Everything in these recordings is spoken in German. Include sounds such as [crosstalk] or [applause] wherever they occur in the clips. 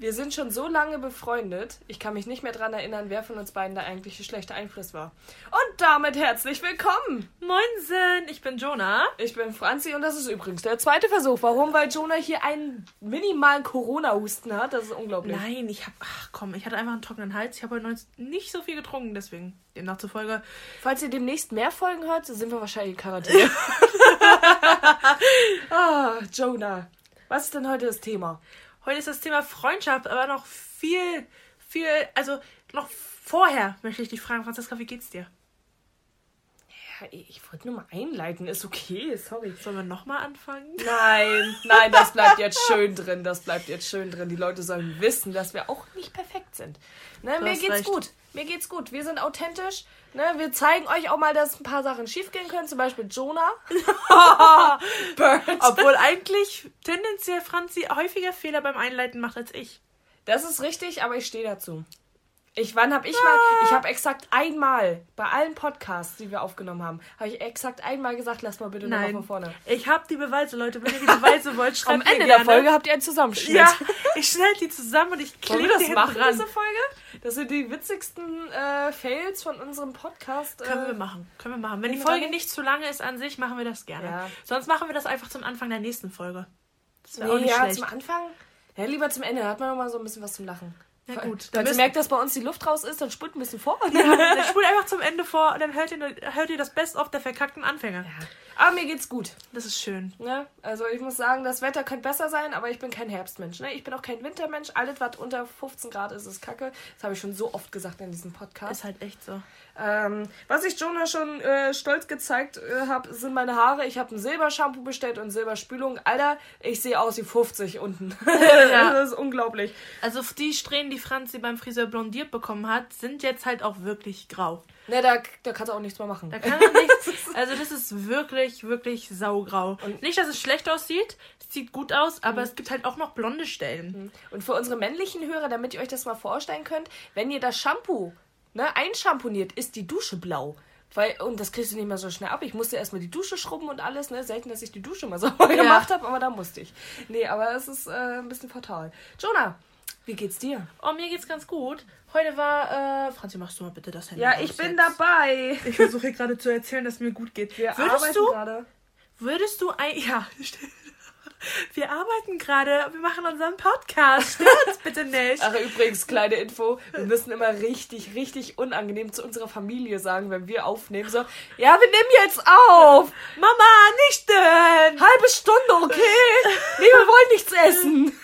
Wir sind schon so lange befreundet, ich kann mich nicht mehr daran erinnern, wer von uns beiden der eigentliche schlechte Einfluss war. Und damit herzlich willkommen! Moinsen, ich bin Jonah. Ich bin Franzi und das ist übrigens der zweite Versuch. Warum? Weil Jonah hier einen minimalen Corona-Husten hat. Das ist unglaublich. Nein, ich hab, ach komm, ich hatte einfach einen trockenen Hals. Ich habe heute noch nicht so viel getrunken, deswegen demnach zufolge. Falls ihr demnächst mehr Folgen hört, sind wir wahrscheinlich in Quarantäne. [laughs] ah, Jonah. Was ist denn heute das Thema? Heute ist das Thema Freundschaft, aber noch viel, viel, also noch vorher möchte ich dich fragen, Franziska, wie geht's dir? Ich wollte nur mal einleiten. Ist okay, sorry. Sollen wir nochmal anfangen? Nein, nein, das bleibt jetzt schön drin. Das bleibt jetzt schön drin. Die Leute sollen wissen, dass wir auch nicht perfekt sind. Ne, Du mir geht's recht. gut. Mir geht's gut. Wir sind authentisch. Ne, wir zeigen euch auch mal, dass ein paar Sachen schiefgehen können. Zum Beispiel Jonah. [laughs] Obwohl eigentlich tendenziell Franzi häufiger Fehler beim Einleiten macht als ich. Das ist richtig, aber ich stehe dazu. Ich, wann habe ich mal, ich habe exakt einmal bei allen Podcasts, die wir aufgenommen haben, habe ich exakt einmal gesagt, lass mal bitte nochmal von vorne. ich habe die Beweise, Leute. Wenn ihr die Beweise wollt, [laughs] schreibt Am Ende der Folge habt ihr einen Zusammenschnitt. Ja, ich schneide die zusammen und ich klebe das die machen, dran. diese Folge? Das sind die witzigsten äh, Fails von unserem Podcast. Können wir Äh, machen. Können wir machen. Wenn die Folge nicht zu lange ist an sich, machen wir das gerne. Ja. Sonst machen wir das einfach zum Anfang der nächsten Folge. Das wäre nee, auch nicht ja, schlecht. zum Anfang. Ja, lieber zum Ende. Da hat man noch mal so ein bisschen was zum Lachen. Na gut, dann Wenn ihr merkt, dass bei uns die Luft raus ist, dann spult ein bisschen vor. Ja, [laughs] dann spult einfach zum Ende vor und dann hört ihr, hört ihr das Best-of der verkackten Anfänger. Aber mir geht's gut. Das ist schön. Ne? Also ich muss sagen, das Wetter könnte besser sein, aber ich bin kein Herbstmensch. Ne? Ich bin auch kein Wintermensch. Alles, was unter 15 Grad ist, ist kacke. Das habe ich schon so oft gesagt in diesem Podcast. Ist halt echt so. Ähm, was ich Jonah schon äh, stolz gezeigt äh, habe, sind meine Haare. Ich habe ein Silbershampoo bestellt und Silberspülung. Alter, ich sehe aus wie 50 unten. [laughs] Ja. das ist unglaublich. Also die Strähnen, die Franzi beim Friseur blondiert bekommen hat, sind jetzt halt auch wirklich grau. Ne, da, da kannst du auch nichts mehr machen. Da kann man nichts. [laughs] Also das ist wirklich, wirklich saugrau. Und- Nicht, dass es schlecht aussieht. Es sieht gut aus, aber es gibt halt auch noch blonde Stellen. Und für unsere männlichen Hörer, damit ihr euch das mal vorstellen könnt, wenn ihr das Shampoo ne, einschamponiert, ist die Dusche blau. Weil, und das kriegst du nicht mehr so schnell ab. Ich musste erstmal die Dusche schrubben und alles, ne? Selten, dass ich die Dusche mal [laughs] sauber gemacht habe, aber da musste ich. Nee, aber es ist äh, ein bisschen fatal. Jonah, wie geht's dir? Oh, mir geht's ganz gut. Heute war, äh, Franzi, machst du mal bitte das Handy Ja, ich bin jetzt. dabei. Ich versuche hier gerade zu erzählen, dass mir gut geht. Wir würdest arbeiten du, gerade. würdest du ein, [laughs] ja, stimmt. Wir arbeiten gerade, wir machen unseren Podcast. Stört's [laughs] bitte nicht. Ach, übrigens, kleine Info. Wir müssen immer richtig, richtig unangenehm zu unserer Familie sagen, wenn wir aufnehmen. So, ja, wir nehmen jetzt auf. Mama, nicht stören. Halbe Stunde, okay? Nee, wir wollen nichts essen.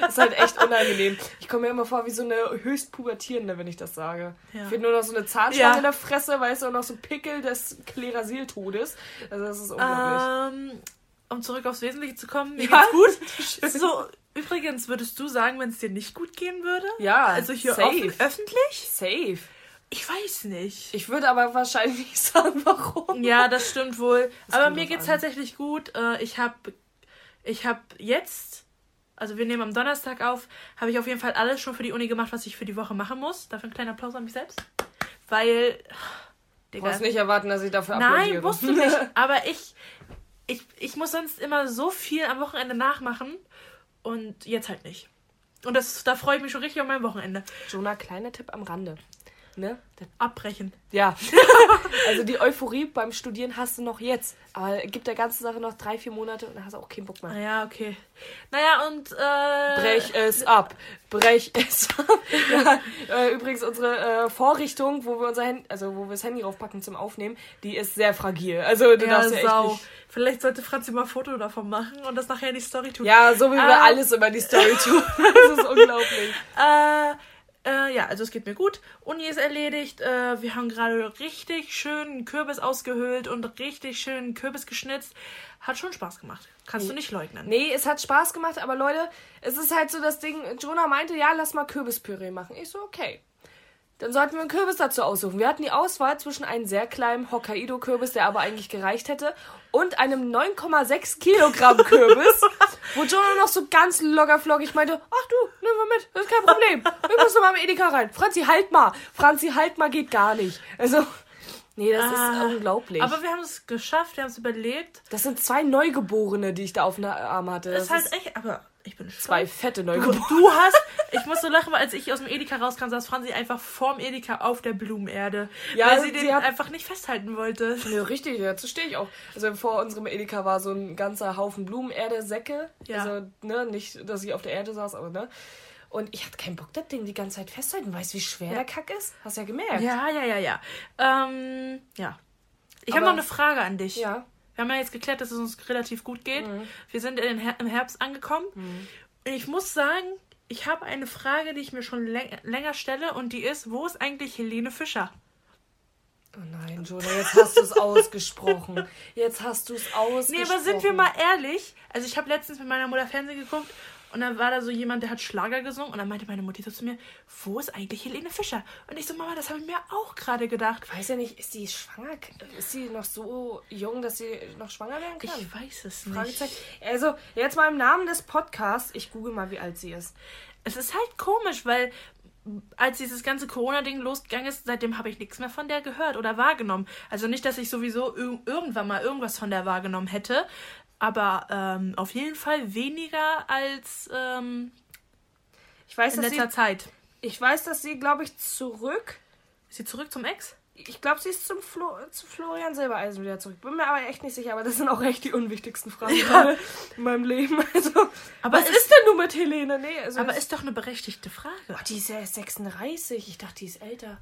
Das [laughs] ist halt echt unangenehm. Ich komme mir immer vor wie so eine höchst Pubertierende, wenn ich das sage. Ja. Ich will nur noch so eine Zahnstange Ja. in der Fresse, weißt du, und noch so ein Pickel des Klerasil-Todes. Also das ist unglaublich. Ähm, um zurück aufs Wesentliche zu kommen, mir Ja. geht's gut. [laughs] so, übrigens, würdest du sagen, wenn es dir nicht gut gehen würde? ja, Also hier safe. offen, öffentlich? Safe. Ich weiß nicht. Ich würde aber wahrscheinlich nicht [laughs] sagen, warum. Ja, das stimmt wohl. Das Aber mir geht's an. tatsächlich gut. Äh, Ich habe ich hab jetzt, also wir nehmen am Donnerstag auf, habe ich auf jeden Fall alles schon für die Uni gemacht, was ich für die Woche machen muss. Dafür einen kleinen Applaus an mich selbst. Weil, Du Digga, brauchst nicht erwarten, dass ich dafür applaudiere. nein, musst du nicht. [laughs] Aber ich, ich, ich muss sonst immer so viel am Wochenende nachmachen und jetzt halt nicht. Und das, da freue ich mich schon richtig auf mein Wochenende. Jonah, kleiner Tipp am Rande. Ne? Das- Abbrechen. Ja. [laughs] also die Euphorie beim Studieren hast du noch jetzt. Aber gibt der ganzen Sache noch drei, vier Monate und dann hast du auch keinen Bock mehr. Naja, okay. Naja, und äh, Brech es ab. Brech [laughs] es ab. ja, äh, übrigens, unsere äh, Vorrichtung, wo wir unser Handy, also wo wir das Handy draufpacken zum Aufnehmen, die ist sehr fragil. Also du Ja, darfst ja echt Sau. nicht. Vielleicht sollte Franzi mal ein Foto davon machen und das nachher in die Story tun. Ja, so wie wir Ah. alles über die Story tun. [laughs] Das ist unglaublich. Äh, äh, ja, also es geht mir gut. Uni ist erledigt. Äh, wir haben gerade richtig schön Kürbis ausgehöhlt und richtig schön Kürbis geschnitzt. Hat schon Spaß gemacht. Kannst du nicht leugnen. Nee, es hat Spaß gemacht, aber Leute, es ist halt so das Ding, Jonah meinte, ja, lass mal Kürbispüree machen. Ich so, okay. Dann sollten wir einen Kürbis dazu aussuchen. Wir hatten die Auswahl zwischen einem sehr kleinen Hokkaido-Kürbis, der aber eigentlich gereicht hätte, und einem 9,6 Kilogramm Kürbis, [laughs] wo Jonah noch so ganz locker flockig meinte, ach du, nimm mal mit, das ist kein Problem. Wir müssen mal im Edeka rein. Franzi, halt mal. Franzi, halt mal geht gar nicht. Also, nee, das Ah, ist unglaublich. Aber wir haben es geschafft, wir haben es überlebt. das sind zwei Neugeborene, die ich da auf dem Arm hatte. Das Das ist halt echt, aber Ich bin stolz. Zwei fette Du, Neugeborene. [laughs] du hast, ich musste lachen, weil als ich aus dem Edeka rauskam, saß Franzi einfach vorm Edeka auf der Blumenerde. Ja, weil sie sie den hat- einfach nicht festhalten wollte. Ja, richtig, dazu stehe ich auch. Also vor unserem Edeka war so ein ganzer Haufen Blumenerde, Säcke. Ja. Also, ne, nicht, dass ich auf der Erde saß, aber ne. Und ich hatte keinen Bock, das Ding die ganze Zeit festzuhalten. Weißt du, wie schwer Ja. der Kack ist? Hast ja gemerkt. Ja, ja, ja, ja. Ähm, ja. Ich habe noch eine Frage an dich. Ja. Wir haben ja jetzt geklärt, dass es uns relativ gut geht. Mhm. Wir sind in den Her im Herbst angekommen. Und ich muss sagen, ich habe eine Frage, die ich mir schon läng länger stelle. Und die ist, wo ist eigentlich Helene Fischer? Oh nein, Jonah, jetzt hast du es ausgesprochen. Jetzt hast du es Nee, ausgesprochen. aber sind wir mal ehrlich? Also ich habe letztens mit meiner Mutter Fernsehen geguckt und dann war da so jemand, der hat Schlager gesungen und dann meinte meine Mutti so zu mir, wo ist eigentlich Helene Fischer? Und ich so, Mama, das habe ich mir auch gerade gedacht. Ich weiß ja nicht, ist die schwanger? Ist sie noch so jung, dass sie noch schwanger werden kann? Ich weiß es nicht. Also, jetzt mal im Namen des Podcasts, ich google mal, wie alt sie ist. Es ist halt komisch, weil als dieses ganze Corona-Ding losgegangen ist, seitdem habe ich nichts mehr von der gehört oder wahrgenommen. Also nicht, dass ich sowieso ir irgendwann mal irgendwas von der wahrgenommen hätte, aber ähm, auf jeden Fall weniger als ähm, Ich weiß, in letzter sie, Zeit. ich weiß, dass sie, glaube ich, zurück. Ist sie zurück zum Ex? Ich glaube, sie ist zum Flo, zu Florian Silbereisen wieder zurück. Bin mir aber echt nicht sicher, aber das sind auch echt die unwichtigsten Fragen gerade in meinem Leben. [laughs] Also, Aber was ist- ist denn nun mit Helene? Nee, also Aber ist doch eine berechtigte Frage. Oh, die ist ja erst 36. Ich dachte, die ist älter.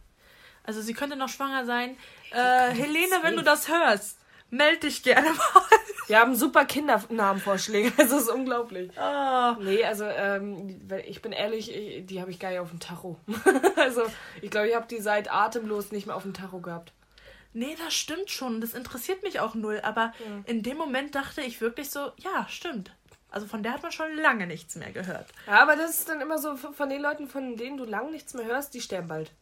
Also sie könnte noch schwanger sein. Äh, Helene, wenn du das hörst, meld dich gerne mal. [laughs] Wir haben super Kindernamenvorschläge. Also, es ist unglaublich. Oh. Nee, also ähm, ich bin ehrlich, ich, die habe ich gar nicht auf dem Tacho. [laughs] also ich glaube, ich habe die seit atemlos nicht mehr auf dem Tacho gehabt. Nee, das stimmt schon. Das interessiert mich auch null. Aber in dem Moment dachte ich wirklich so, ja, stimmt. Also von der hat man schon lange nichts mehr gehört. Ja, aber das ist dann immer so von den Leuten, von denen du lang nichts mehr hörst, die sterben bald.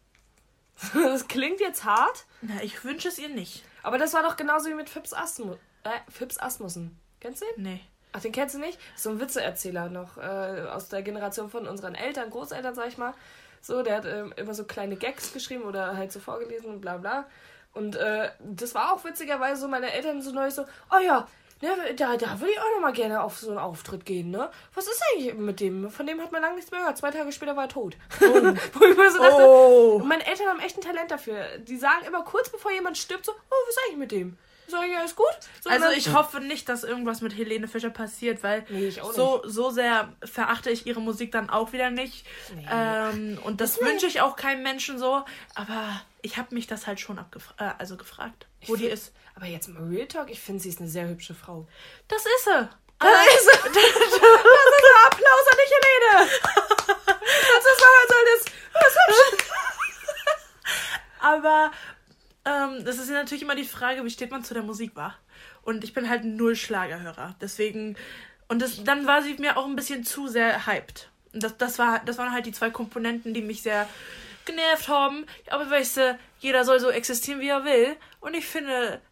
[laughs] Das klingt jetzt hart, Na, ich wünsche es ihr nicht. Aber das war doch genauso wie mit Fips, Asmu äh, Fips Asmussen. Kennst du den? Nee. Ach, den kennst du nicht? So ein Witzeerzähler noch äh, aus der Generation von unseren Eltern, Großeltern, sag ich mal. So, der hat ähm, immer so kleine Gags geschrieben oder halt so vorgelesen und bla bla. Und äh, das war auch witzigerweise so, meine Eltern so neu so, oh ja, ne, da, da würde ich auch noch mal gerne auf so einen Auftritt gehen, ne? Was ist eigentlich mit dem? Von dem hat man lange nichts mehr gehört. Zwei Tage später war er tot. [laughs] Wo ich mir so dachte, Oh. und meine Eltern haben echt ein Talent dafür. Die sagen immer kurz bevor jemand stirbt so, oh, was ist eigentlich mit dem? Sag ich, ja, ist gut. So, Also und ich hoffe nicht, dass irgendwas mit Helene Fischer passiert, weil Nee, ich so, so sehr verachte ich ihre Musik dann auch wieder nicht. Nee. Ähm, und das wünsche ich auch keinem Menschen so. Aber ich habe mich das halt schon abgefra äh, also gefragt, wo die ist. Aber jetzt mal Real Talk, ich finde, sie ist eine sehr hübsche Frau. Das ist sie. Das ist, [laughs] das ist ein Applaus an dich, Helene! Das ist mal soll das. Das ist hübsch. [laughs] Aber ähm, das ist ja natürlich immer die Frage, wie steht man zu der Musik, war? Und ich bin halt null Schlagerhörer. Deswegen. Und das, dann war sie mir auch ein bisschen zu sehr hyped. Und das, das, war, das waren halt die zwei Komponenten, die mich sehr genervt haben. Aber weißt du, jeder soll so existieren, wie er will. Und ich finde,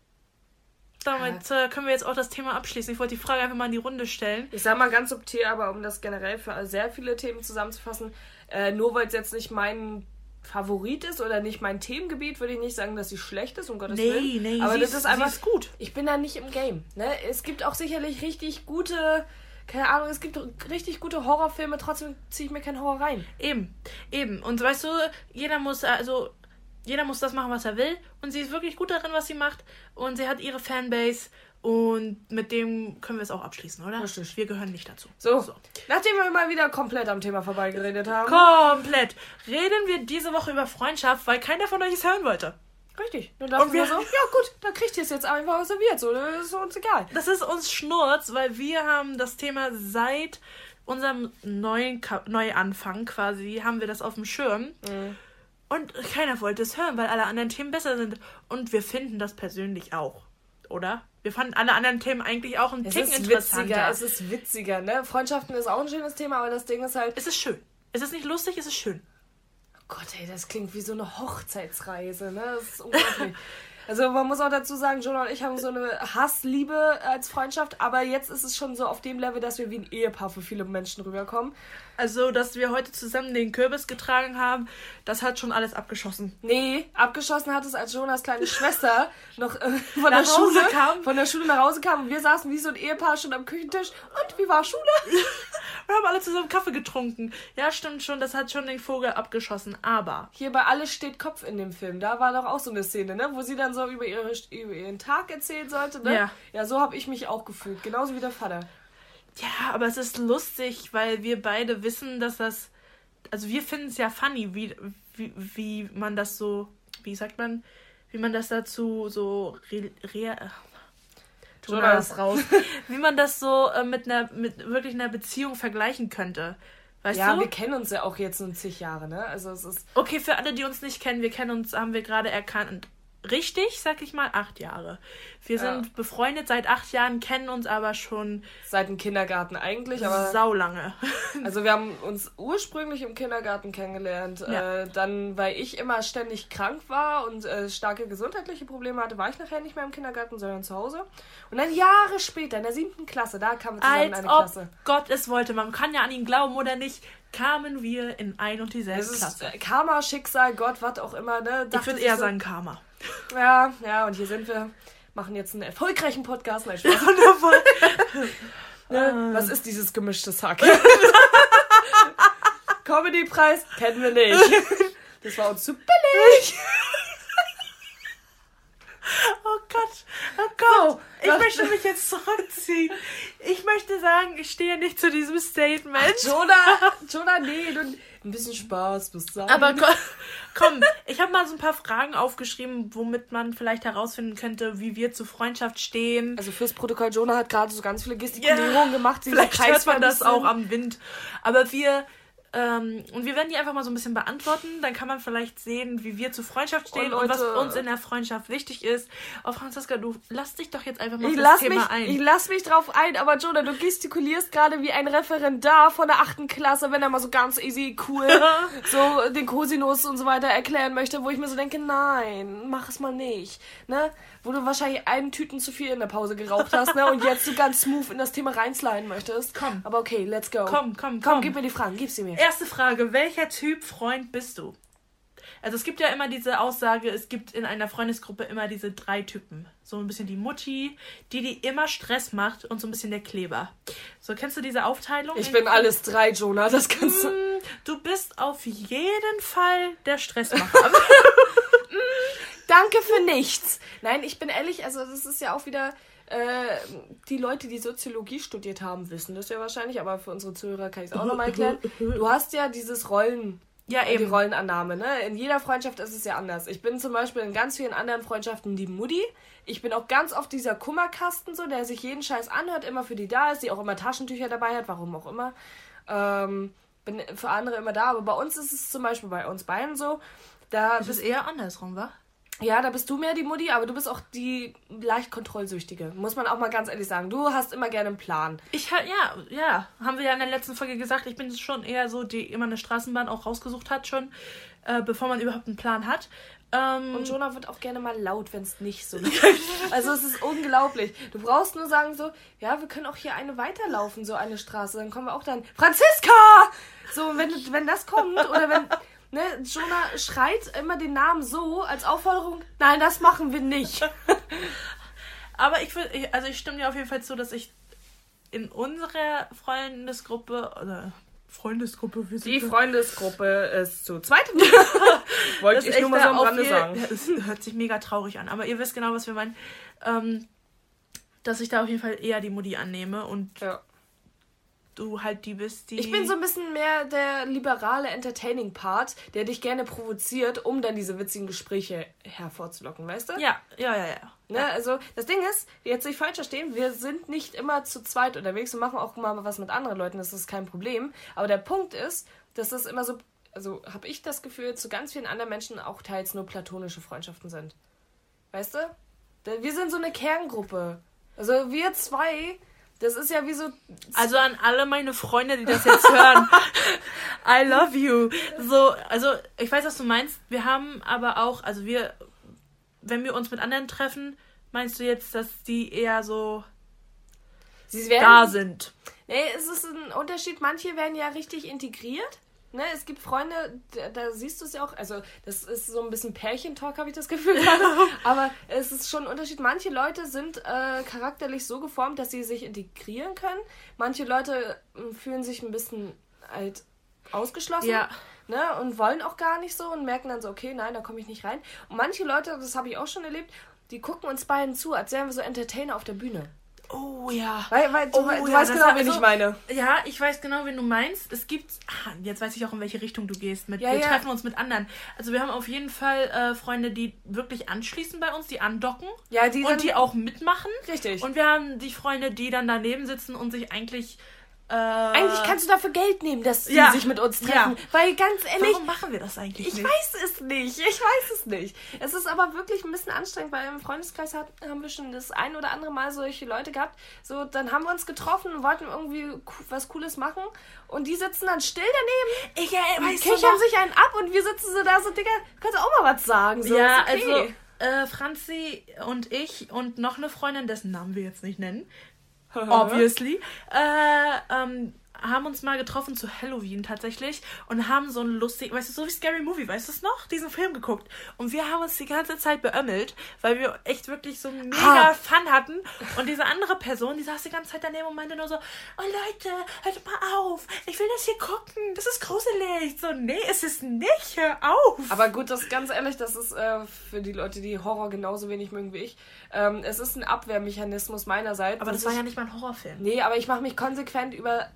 damit äh, können wir jetzt auch das Thema abschließen. Ich wollte die Frage einfach mal in die Runde stellen. Ich sag mal ganz subtil, aber um das generell für sehr viele Themen zusammenzufassen, äh, nur weil es jetzt nicht mein Favorit ist oder nicht mein Themengebiet, würde ich nicht sagen, dass sie schlecht ist, um Gottes Nee, Willen. nee, aber das ist- einfach ist gut. Ich bin da nicht im Game. Ne? Es gibt auch sicherlich richtig gute, keine Ahnung, es gibt richtig gute Horrorfilme, trotzdem ziehe ich mir keinen Horror rein. Eben, eben. Und weißt du, jeder muss, also, jeder muss das machen, was er will. Und sie ist wirklich gut darin, was sie macht. Und sie hat ihre Fanbase. Und mit dem können wir es auch abschließen, oder? Richtig. Wir gehören nicht dazu. So, nachdem wir mal wieder komplett am Thema vorbeigeredet haben. Komplett. Reden wir diese Woche über Freundschaft, weil keiner von euch es hören wollte. Richtig. Dann dachten Und wir so, ja gut, dann kriegt ihr es jetzt einfach serviert. So, das ist uns egal. Das ist uns Schnurz, weil wir haben das Thema seit unserem neuen Ka Neuanfang quasi, haben wir das auf dem Schirm. Und keiner wollte es hören, weil alle anderen Themen besser sind. Und wir finden das persönlich auch, oder? Wir fanden alle anderen Themen eigentlich auch ein Es Ticken ist interessanter. witziger, es ist witziger, ne? Freundschaften ist auch ein schönes Thema, aber das Ding ist halt, es ist schön. Es ist nicht lustig, es ist schön. Gott, ey, das klingt wie so eine Hochzeitsreise, ne? Das ist unglaublich. [laughs] Also man muss auch dazu sagen, Jonah und ich haben so eine Hassliebe als Freundschaft, aber jetzt ist es schon so auf dem Level, dass wir wie ein Ehepaar für viele Menschen rüberkommen. Also, dass wir heute zusammen den Kürbis getragen haben, das hat schon alles abgeschossen. Nee, abgeschossen hat es, als Jonas kleine Schwester noch äh, von Nach der Schule kam. von der Schule nach Hause kam und wir saßen wie so ein Ehepaar schon am Küchentisch. Und wie war Schule? [laughs] und haben alle zusammen Kaffee getrunken. Ja, stimmt schon, das hat schon den Vogel abgeschossen. Aber Hier bei Alles steht Kopf in dem Film, da war doch auch so eine Szene, ne? Wo sie dann so über, ihre, über ihren Tag erzählen sollte, ne? Ja. Ja, so habe ich mich auch gefühlt. Genauso wie der Vater. ja, aber es ist lustig, weil wir beide wissen, dass das. Also wir finden es ja funny, wie, wie, wie man das so. Wie sagt man? Wie man das dazu so. Re, re, Jonah ist raus. [laughs] Wie man das so äh, mit einer mit wirklich einer Beziehung vergleichen könnte. Weißt Ja, du? wir kennen uns ja auch jetzt nun zig Jahre, ne? Also es ist. Okay, für alle, die uns nicht kennen, wir kennen uns, haben wir gerade erkannt. Richtig, sag ich mal, acht Jahre. Wir Ja. sind befreundet seit acht Jahren, kennen uns aber schon Seit dem Kindergarten eigentlich, aber. saulange. Also wir haben uns ursprünglich im Kindergarten kennengelernt. Ja. Äh, dann, weil ich immer ständig krank war und äh, starke gesundheitliche Probleme hatte, war ich nachher nicht mehr im Kindergarten, sondern zu Hause. Und dann Jahre später, in der siebten Klasse, da kamen wir zusammen in Als eine ob Klasse. Gott es wollte. Man kann ja an ihn glauben oder nicht. Kamen wir in ein und dieselbe Klasse. äh, Karma, Schicksal, Gott, was auch immer. Ne? Ich Dachte würde sich eher sagen Karma. Ja, ja, und hier sind wir. Machen jetzt einen erfolgreichen Podcast. Nein, Spaß. Wundervoll. [laughs] Ne? Was ist dieses gemischte Hack? [laughs] Comedy-Preis kennen wir nicht. Das war uns zu billig. [laughs] Oh Gott, oh Gott. ich möchte mich jetzt zurückziehen. Ich möchte sagen, ich stehe nicht zu diesem Statement. Jonah, Jonah, nee, du, ein bisschen Spaß muss sein. Aber ko- [laughs] komm, ich habe mal so ein paar Fragen aufgeschrieben, womit man vielleicht herausfinden könnte, wie wir zu Freundschaft stehen. also fürs Protokoll, Jonah hat gerade so ganz viele Gestikulierungen gemacht. die so Vielleicht hört man das auch am Wind. Aber wir, ähm, und wir werden die einfach mal so ein bisschen beantworten. Dann kann man vielleicht sehen, wie wir zu Freundschaft stehen Und und, was uns in der Freundschaft wichtig ist. Oh, Franziska, du lass dich doch jetzt einfach mal Ich auf lass, das Thema mich, ein. ich lass mich drauf ein, aber Jonah, du gestikulierst gerade wie ein Referendar von der achten Klasse, wenn er mal so ganz easy, cool, [laughs] so den Cosinus und so weiter erklären möchte, wo ich mir so denke, nein, mach es mal nicht, ne? Wo du wahrscheinlich einen Tüten zu viel in der Pause geraucht hast, ne? Und jetzt so ganz smooth in das Thema reinsliden möchtest. Komm. Aber okay, let's go. Komm, komm, Komm, komm. gib mir die Fragen, gib sie mir. Erste Frage, welcher Typ Freund bist du? Also es gibt ja immer diese Aussage, es gibt in einer Freundesgruppe immer diese drei Typen. So ein bisschen die Mutti, die, die immer Stress macht und so ein bisschen der Kleber. So, kennst du diese Aufteilung? Ich in- bin alles drei, Jonah, das kannst du... Mm, Du bist auf jeden Fall der Stressmacher. [laughs] Danke für nichts. Nein, ich bin ehrlich, also das ist ja auch wieder. Äh, die Leute, die Soziologie studiert haben, wissen das ja wahrscheinlich, aber für unsere Zuhörer kann ich es auch nochmal erklären. [laughs] Du hast ja dieses Rollen, ja, die eben. Rollenannahme, ne? In jeder Freundschaft ist es ja anders. Ich bin zum Beispiel in ganz vielen anderen Freundschaften die Mutti. Ich bin auch ganz oft dieser Kummerkasten, so, der sich jeden Scheiß anhört, immer für die da ist, die auch immer Taschentücher dabei hat, warum auch immer. Ähm, bin für andere immer da, aber bei uns ist es zum Beispiel bei uns beiden so. Da Das ist eher andersrum, wa? Ja, da bist du mehr die Mutti, aber du bist auch die leicht Kontrollsüchtige. Muss man auch mal ganz ehrlich sagen. Du hast immer gerne einen Plan. Ich halt, ja, ja, haben wir ja in der letzten Folge gesagt, ich bin schon eher so, die immer eine Straßenbahn auch rausgesucht hat schon, äh, bevor man überhaupt einen Plan hat. Ähm, Und Jonah wird auch gerne mal laut, wenn es nicht so [laughs] läuft. Also es ist unglaublich. Du brauchst nur sagen so, ja, wir können auch hier eine weiterlaufen, so eine Straße. Dann kommen wir auch dann, Franziska! So, wenn, wenn das kommt oder wenn... Ne, Jonah schreit immer den Namen so als Aufforderung. Nein, das machen wir nicht. [laughs] aber ich will, also ich stimme dir auf jeden Fall zu, dass ich in unserer Freundesgruppe, oder Freundesgruppe, sind Die Freundesgruppe ist zu zweit. [laughs] Wollte ich nur mal so am Rande sagen. Es hört sich mega traurig an, aber ihr wisst genau, was wir meinen. Ähm, dass ich da auf jeden Fall eher die Mutti annehme und Ja. Du halt die bist, die. Ich bin so ein bisschen mehr der liberale Entertaining-Part, der dich gerne provoziert, um dann diese witzigen Gespräche hervorzulocken, weißt du? Ja, ja, ja, ja. Ne? Also, das Ding ist, jetzt nicht falsch verstehen, wir sind nicht immer zu zweit unterwegs und machen auch mal was mit anderen Leuten, das ist kein Problem. Aber der Punkt ist, dass das immer so, also habe ich das Gefühl, zu ganz vielen anderen Menschen auch teils nur platonische Freundschaften sind. Weißt du? Wir sind so eine Kerngruppe. Also wir zwei, das ist ja wie so Also an alle meine Freunde, die das jetzt hören, [laughs] I love you. So, also ich weiß, was du meinst. Wir haben aber auch, also wir, wenn wir uns mit anderen treffen, meinst du jetzt, dass die eher so werden, da sind? Nee, es ist ein Unterschied. Manche werden ja richtig integriert. Ne, es gibt Freunde, da, da siehst du es ja auch, also das ist so ein bisschen Pärchentalk, habe ich das Gefühl gerade, [laughs] aber es ist schon ein Unterschied. Manche Leute sind äh, charakterlich so geformt, dass sie sich integrieren können. Manche Leute äh, fühlen sich ein bisschen halt ausgeschlossen. Ja. Ne, und wollen auch gar nicht so und merken dann so, okay, nein, da komme ich nicht rein. Und manche Leute, das habe ich auch schon erlebt, die gucken uns beiden zu, als wären wir so Entertainer auf der Bühne. Oh ja. Weil, weil du, Oh, du ja, weißt genau, wen ich also- meine. Ja, ich weiß genau, wen du meinst. Es gibt. Ah, jetzt weiß ich auch, in welche Richtung du gehst. Mit, Ja, wir ja. treffen uns mit anderen. Also wir haben auf jeden Fall äh, Freunde, die wirklich anschließen bei uns, die andocken. Ja, die und die auch mitmachen. Richtig. Und wir haben die Freunde, die dann daneben sitzen und sich eigentlich. Äh, Eigentlich kannst du dafür Geld nehmen, dass sie Ja. sich mit uns treffen. Ja. Weil ganz ehrlich, Warum machen wir das eigentlich ich nicht? weiß es nicht. Ich weiß es nicht. Es ist aber wirklich ein bisschen anstrengend, weil im Freundeskreis hat, haben wir schon das ein oder andere Mal solche Leute gehabt. So, dann haben wir uns getroffen und wollten irgendwie was Cooles machen. Und die sitzen dann still daneben. Ich, äh, weißt kichern sich einen ab und wir sitzen so da so, Digga, kannst du auch mal was sagen. So, ja, okay. also äh, Franzi und ich und noch eine Freundin, dessen Namen wir jetzt nicht nennen, [laughs] obviously, äh, ähm, haben uns mal getroffen zu Halloween tatsächlich und haben so ein lustig, weißt du, so wie Scary Movie, weißt du es noch? Diesen Film geguckt. Und wir haben uns die ganze Zeit beömmelt, weil wir echt wirklich so mega Ah. Fun hatten. Und diese andere Person, die saß die ganze Zeit daneben und meinte nur so, oh Leute, hört mal auf, ich will das hier gucken, das ist gruselig. So, nee, es ist nicht, hör auf. Aber gut, das ganz ehrlich, das ist äh, für die Leute, die Horror genauso wenig mögen wie ich. Ähm, es ist ein Abwehrmechanismus meinerseits. Aber das war ja nicht mal ein Horrorfilm. Nee, aber ich mache mich konsequent über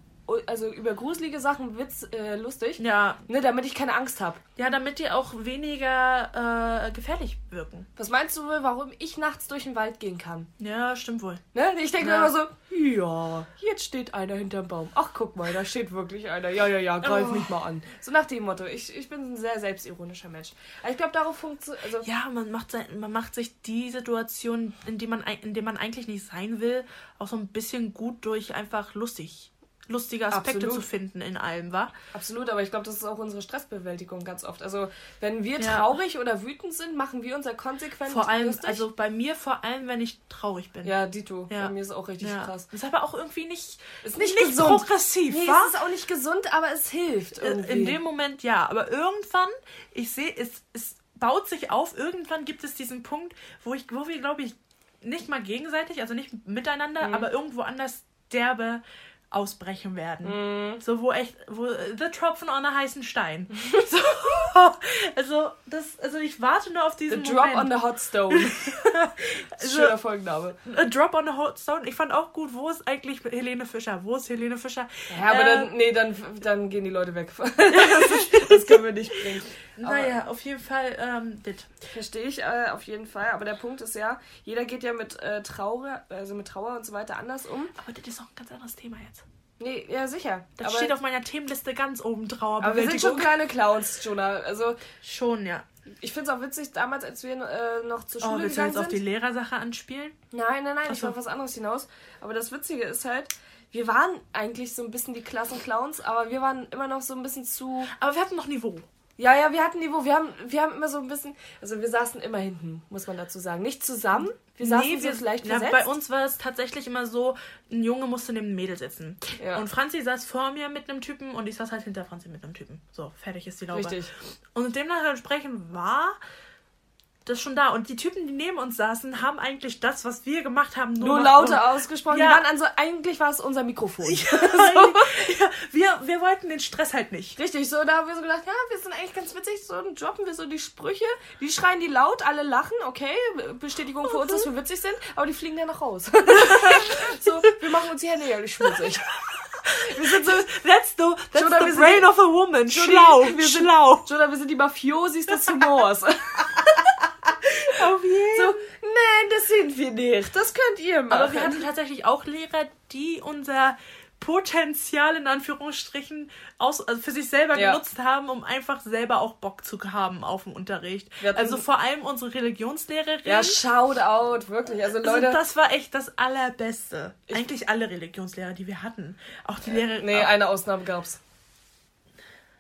also über gruselige Sachen Witz äh, lustig, Ja, ne, damit ich keine Angst habe. ja, damit die auch weniger äh, gefährlich wirken. Was meinst du wohl, warum ich nachts durch den Wald gehen kann? Ja, stimmt wohl. Ne? Ich denke Ja. immer so, ja, jetzt steht einer hinterm Baum. Ach, guck mal, da steht wirklich einer. Ja, ja, ja, greif Oh. mich mal an. So nach dem Motto. Ich, ich bin ein sehr selbstironischer Mensch. Aber ich glaube, darauf funktioniert. Also, Ja, man macht, sein, man macht sich die Situation, in, die man, in der man eigentlich nicht sein will, auch so ein bisschen gut durch einfach lustig. Lustige Aspekte Absolut. zu finden in allem, wa? Absolut, aber ich glaube, das ist auch unsere Stressbewältigung ganz oft. Also, wenn wir Ja. traurig oder wütend sind, machen wir uns ja konsequent Vor allem, lustig. also bei mir vor allem, wenn ich traurig bin. ja, Dito. Ja. Bei mir ist auch richtig Ja. krass. Ist aber auch irgendwie nicht, Ist nicht gesund. progressiv, Nee, wa? es ist auch nicht gesund, aber es hilft irgendwie. In dem Moment ja, aber irgendwann, ich sehe, es, es baut sich auf, irgendwann gibt es diesen Punkt, wo ich, wo wir, glaube ich, nicht mal gegenseitig, also nicht miteinander, aber irgendwo anders derbe ausbrechen werden. So, wo echt, wo The Tropfen on a heißen Stein. [laughs] so, also, das, also ich warte nur auf The diesen Drop Moment. on the Hot Stone. [laughs] Also- Schöner Folgenname. A Drop on the Hot Stone. Ich fand auch gut, wo ist eigentlich Helene Fischer? Wo ist Helene Fischer? Ja, aber Äh, dann, nee, dann, dann gehen die Leute weg. [laughs] das können wir nicht bringen. Naja, auf jeden Fall, ähm, dit. Verstehe ich äh, auf jeden Fall. Aber der Punkt ist ja, jeder geht ja mit, äh, Trauer, also mit Trauer und so weiter anders um. Aber das ist auch ein ganz anderes Thema jetzt. Nee, ja, sicher. Das aber, steht auf meiner Themenliste ganz oben Trauer. aber wir sind schon kleine Clowns, Jonah. Also, Schon, ja. ich finde es auch witzig, damals, als wir äh, noch zur Schule Oh, willst du gegangen jetzt auf die. Lehrersache anspielen? Nein, nein, nein, Ach ich so. will auf was anderes hinaus. Aber das Witzige ist halt, wir waren eigentlich so ein bisschen die Klassenclowns, aber wir waren immer noch so ein bisschen zu. Aber wir hatten noch Niveau. Ja, ja, wir hatten Niveau. Wir haben, wir haben immer so ein bisschen. Also wir saßen immer hinten, muss man dazu sagen. Nicht zusammen. Wir saßen so leicht na, bei uns war es tatsächlich immer so, ein Junge musste neben einem Mädel sitzen. Ja. Und Franzi saß vor mir mit einem Typen und ich saß halt hinter Franzi mit einem Typen. So, fertig ist die Laube. Richtig. Und dementsprechend war das schon da. Und die Typen, die neben uns saßen, haben eigentlich das, was wir gemacht haben, nur, Nur lauter ausgesprochen. Ja. Wir waren also, eigentlich war es unser Mikrofon. [laughs] ja, [laughs] wir, wir wollten den Stress halt nicht. Richtig, so, da haben wir so gedacht, ja, wir sind eigentlich ganz witzig, so dann droppen wir so die Sprüche, die schreien die laut, alle lachen, okay, Bestätigung für uns, dass wir witzig sind, aber die fliegen dann noch raus. [laughs] so, wir machen uns die Hände ja nicht schmutzig. Wir sind so, That's the, that's wir the brain die- of a woman. die- Schlau, wir sind- schlau. Jonah, wir sind die Mafiosis des Humors. So, nein, das sind wir nicht. Das könnt ihr machen. Aber wir hatten tatsächlich auch Lehrer, die unser Potenzial in Anführungsstrichen aus, also für sich selber Ja. genutzt haben, um einfach selber auch Bock zu haben auf den Unterricht. Also vor allem unsere Religionslehrerin. ja, shout out, wirklich. Also also Leute, das war echt das Allerbeste. Eigentlich alle Religionslehrer, die wir hatten. Auch die Lehrerin. nee, eine Ausnahme gab's.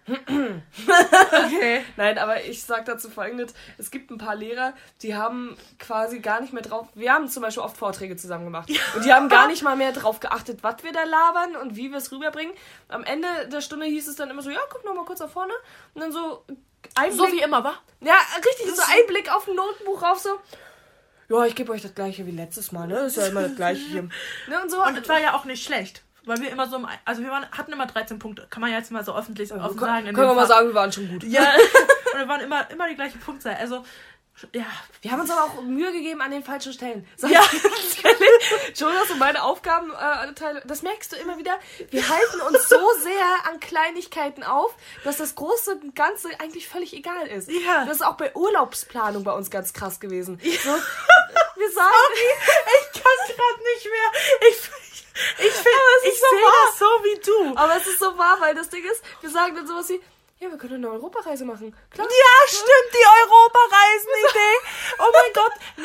Okay. [laughs] Nein, aber ich sag dazu folgendes. Es gibt ein paar Lehrer, die haben quasi gar nicht mehr drauf. Wir haben zum Beispiel oft Vorträge zusammen gemacht. Und die haben gar nicht mal mehr drauf geachtet, was wir da labern und wie wir es rüberbringen. Am Ende der Stunde hieß es dann immer so, ja, guck noch mal kurz nach vorne. Und dann so ein So wie immer, wa? Ja, richtig, so ein Blick auf ein Notenbuch rauf, so. Ja, ich gebe euch das gleiche wie letztes Mal, ne? Ist ja immer das gleiche hier. [laughs] Ne, und so. Und es war ja auch nicht schlecht. Weil wir immer so, im, also wir waren, hatten immer 13 Punkte. Kann man ja jetzt mal so öffentlich offen können sagen. können wir mal sagen, wir waren schon gut. Ja. [laughs] Und wir waren immer, immer die gleiche Punktzahl. Also, ja. Wir haben uns aber auch Mühe gegeben an den falschen Stellen. [laughs] Sag Ja. Jonas und meine Aufgaben, äh, das merkst du immer wieder. Wir halten uns so sehr an Kleinigkeiten auf, dass das große und Ganze eigentlich völlig egal ist. Ja. Das ist auch bei Urlaubsplanung bei uns ganz krass gewesen. So, wir sagen, Ich kann gerade nicht mehr. Ich, ich, ich, find- es ist ich so sehe wahr. das so wie du. aber es ist so wahr, weil das Ding ist, wir sagen dann sowas wie, ja, wir können eine Europareise machen. Klar. Ja, stimmt, die Europareisen-Idee.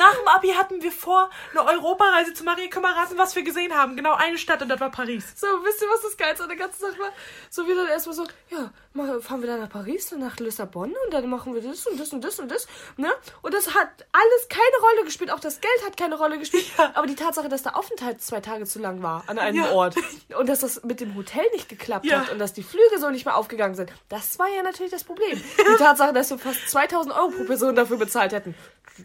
Nach dem Abi hatten wir vor, eine Europareise zu machen. Ihr könnt mal raten, was wir gesehen haben. Genau eine Stadt und das war Paris. So, wisst ihr, was das Geilste an der ganzen Sache war? So, wir dann erstmal so, ja, fahren wir dann nach Paris, dann nach Lissabon und dann machen wir das und das und das und das, ne? Und das hat alles keine Rolle gespielt, auch das Geld hat keine Rolle gespielt. Aber die Tatsache, dass der Aufenthalt zwei Tage zu lang war an einem Ja. Ort und dass das mit dem Hotel nicht geklappt Ja. hat und dass die Flüge so nicht mehr aufgegangen sind, das war ja natürlich das Problem. Die Tatsache, dass wir fast 2000 Euro pro Person dafür bezahlt hätten.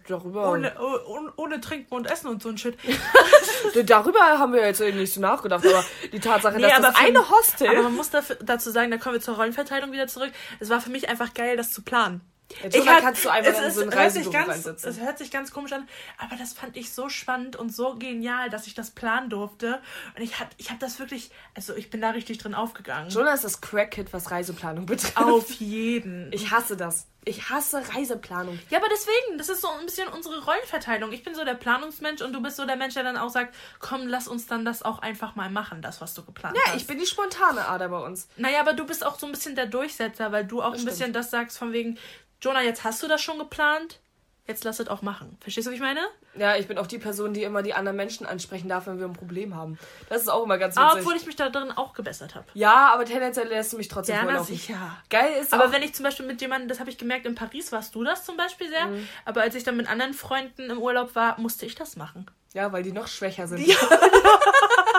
Darüber, Ohne, ohne, ohne Trinken und Essen und so ein Shit. [laughs] [laughs] darüber haben wir jetzt nicht so nachgedacht, aber die Tatsache, Nee, dass aber das für- eine Hostel... Aber man muss dafür, dazu sagen, da kommen wir zur Rollenverteilung wieder zurück. Es war für mich einfach geil, das zu planen. Ja, Jonah, kannst du einfach es in so einen Reisebüro ganz, reinsetzen. Es hört sich ganz komisch an, aber das fand ich so spannend und so genial, dass ich das planen durfte. Und ich habe ich hab das wirklich, also ich bin da richtig drin aufgegangen. Jonah ist das Crackhead, was Reiseplanung betrifft. Auf [laughs] jeden. Ich hasse das. Ich hasse Reiseplanung. Ja, aber deswegen, das ist so ein bisschen unsere Rollenverteilung. Ich bin so der Planungsmensch und du bist so der Mensch, der dann auch sagt, komm, lass uns dann das auch einfach mal machen, das, was du geplant Ja, hast. ich bin die spontane Ader bei uns. Naja, aber du bist auch so ein bisschen der Durchsetzer, weil du auch ein stimmt. bisschen das sagst von wegen, Jonah, jetzt hast du das schon geplant, jetzt lass es auch machen. Verstehst du, was ich meine? Ja, ich bin auch die Person, die immer die anderen Menschen ansprechen darf, wenn wir ein Problem haben. Das ist auch immer ganz Ah, witzig. obwohl ich mich da drin auch gebessert habe. ja, aber tendenziell lässt du mich trotzdem Ja, vorlaufen. sicher. Geil ist Aber wenn ich zum Beispiel mit jemandem, das habe ich gemerkt, in Paris warst du das zum Beispiel sehr, Mhm. aber als ich dann mit anderen Freunden im Urlaub war, musste ich das machen. Ja, weil die noch schwächer sind. [laughs]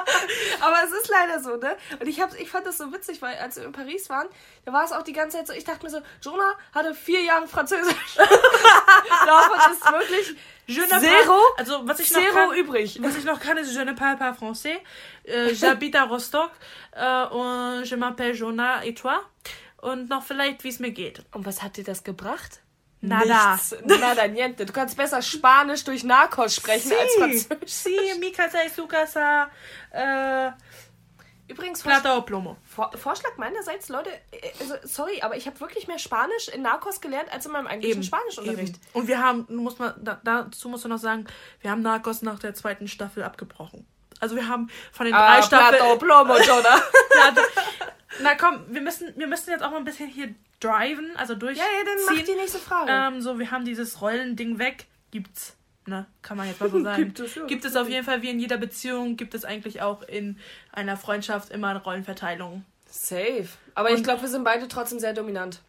[laughs] Aber es ist leider so, ne? Und ich, hab, ich fand das so witzig, weil als wir in Paris waren, da war es auch die ganze Zeit so, ich dachte mir so, Jonah hatte vier Jahre Französisch. [laughs] Davon ist wirklich Je ne Zero, also was ich noch zero kann, übrig. was ich noch kann, ist Je ne parle pas français. Äh, [laughs] J'habite à Rostock äh, und je m'appelle Jonah et toi. Und noch vielleicht, wie es mir geht. Und was hat dir das gebracht? Nada. Nichts. Nada, niente. Du kannst besser Spanisch durch Narcos sprechen als Französisch. Sí, mi casa es su casa. Äh, Übrigens, plata o plomo. Vor Vorschlag meinerseits, Leute, äh, also, sorry, aber ich habe wirklich mehr Spanisch in Narcos gelernt als in meinem eigentlichen Spanischunterricht. Eben. Und wir haben, du musst mal, da, dazu musst du noch sagen, wir haben Narcos nach der zweiten Staffel abgebrochen. Also wir haben von den drei Ah, Staffeln. Plato, Plomo, Jonah. [laughs] Na komm, wir müssen, wir müssen jetzt auch mal ein bisschen hier driven, also durchziehen. ja, ja, dann mach die nächste Frage. Ähm, so, wir haben dieses Rollending weg. Gibt's. Ne, kann man jetzt mal so [laughs] sagen. Gibt es, ja. Gibt es auf jeden Fall, wie in jeder Beziehung, gibt es eigentlich auch in einer Freundschaft immer eine Rollenverteilung. Safe. Aber ich glaube, wir sind beide trotzdem sehr dominant.